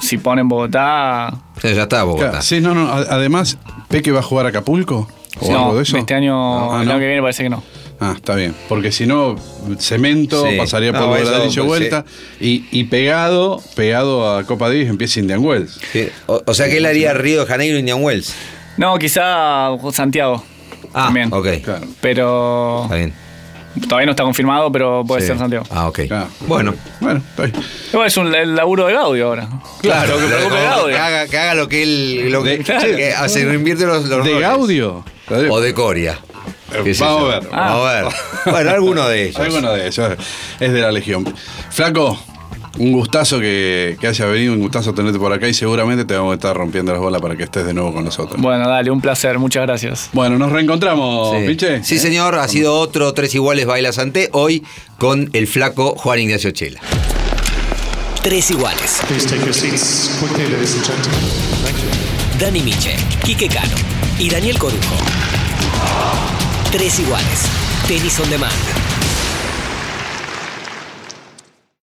si pone en Bogotá. Sí, ya está Bogotá. Claro, sí, no, no, además, ¿Peque va a jugar a Acapulco? ¿O no, algo de eso? este año, Ah, el no. año que viene parece que no. Ah, está bien. Porque si no, cemento, Sí. pasaría por No, eso, pues, vuelta. Y, y pegado, pegado a Copa Davis empieza Indian Wells. Sí, O, o sea que él haría Río de Janeiro y Indian Wells. No, quizá Santiago. Ah, también. ok. Claro. Pero Está bien. Todavía no está confirmado, pero puede Sí. ser Santiago. Ah, ok. Claro. Bueno. Bueno, está bien. Igual es un, el laburo de Gaudio ahora. Claro, Lo que preocupe que, Gaudio. haga, que haga lo que él. Lo que, hace, invierte los, los ¿De roles. Gaudio? O de Coria. Eh, Vamos a ver. Vamos a ver. Bueno, alguno de ellos. Alguno de ellos. Es de la Legión. Flaco, un gustazo que, que haya venido, un gustazo tenerte por acá y seguramente te vamos a estar rompiendo las bolas para que estés de nuevo con nosotros. Bueno, dale, un placer, muchas gracias. Bueno, nos reencontramos, Sí. Piche. Sí, señor, ha sido otro Tres Iguales Baila Santé, hoy con el flaco Juan Ignacio Chela. Tres iguales. Dani Miche, Quique Cano y Daniel Corujo. Tres iguales. Tenis on demand.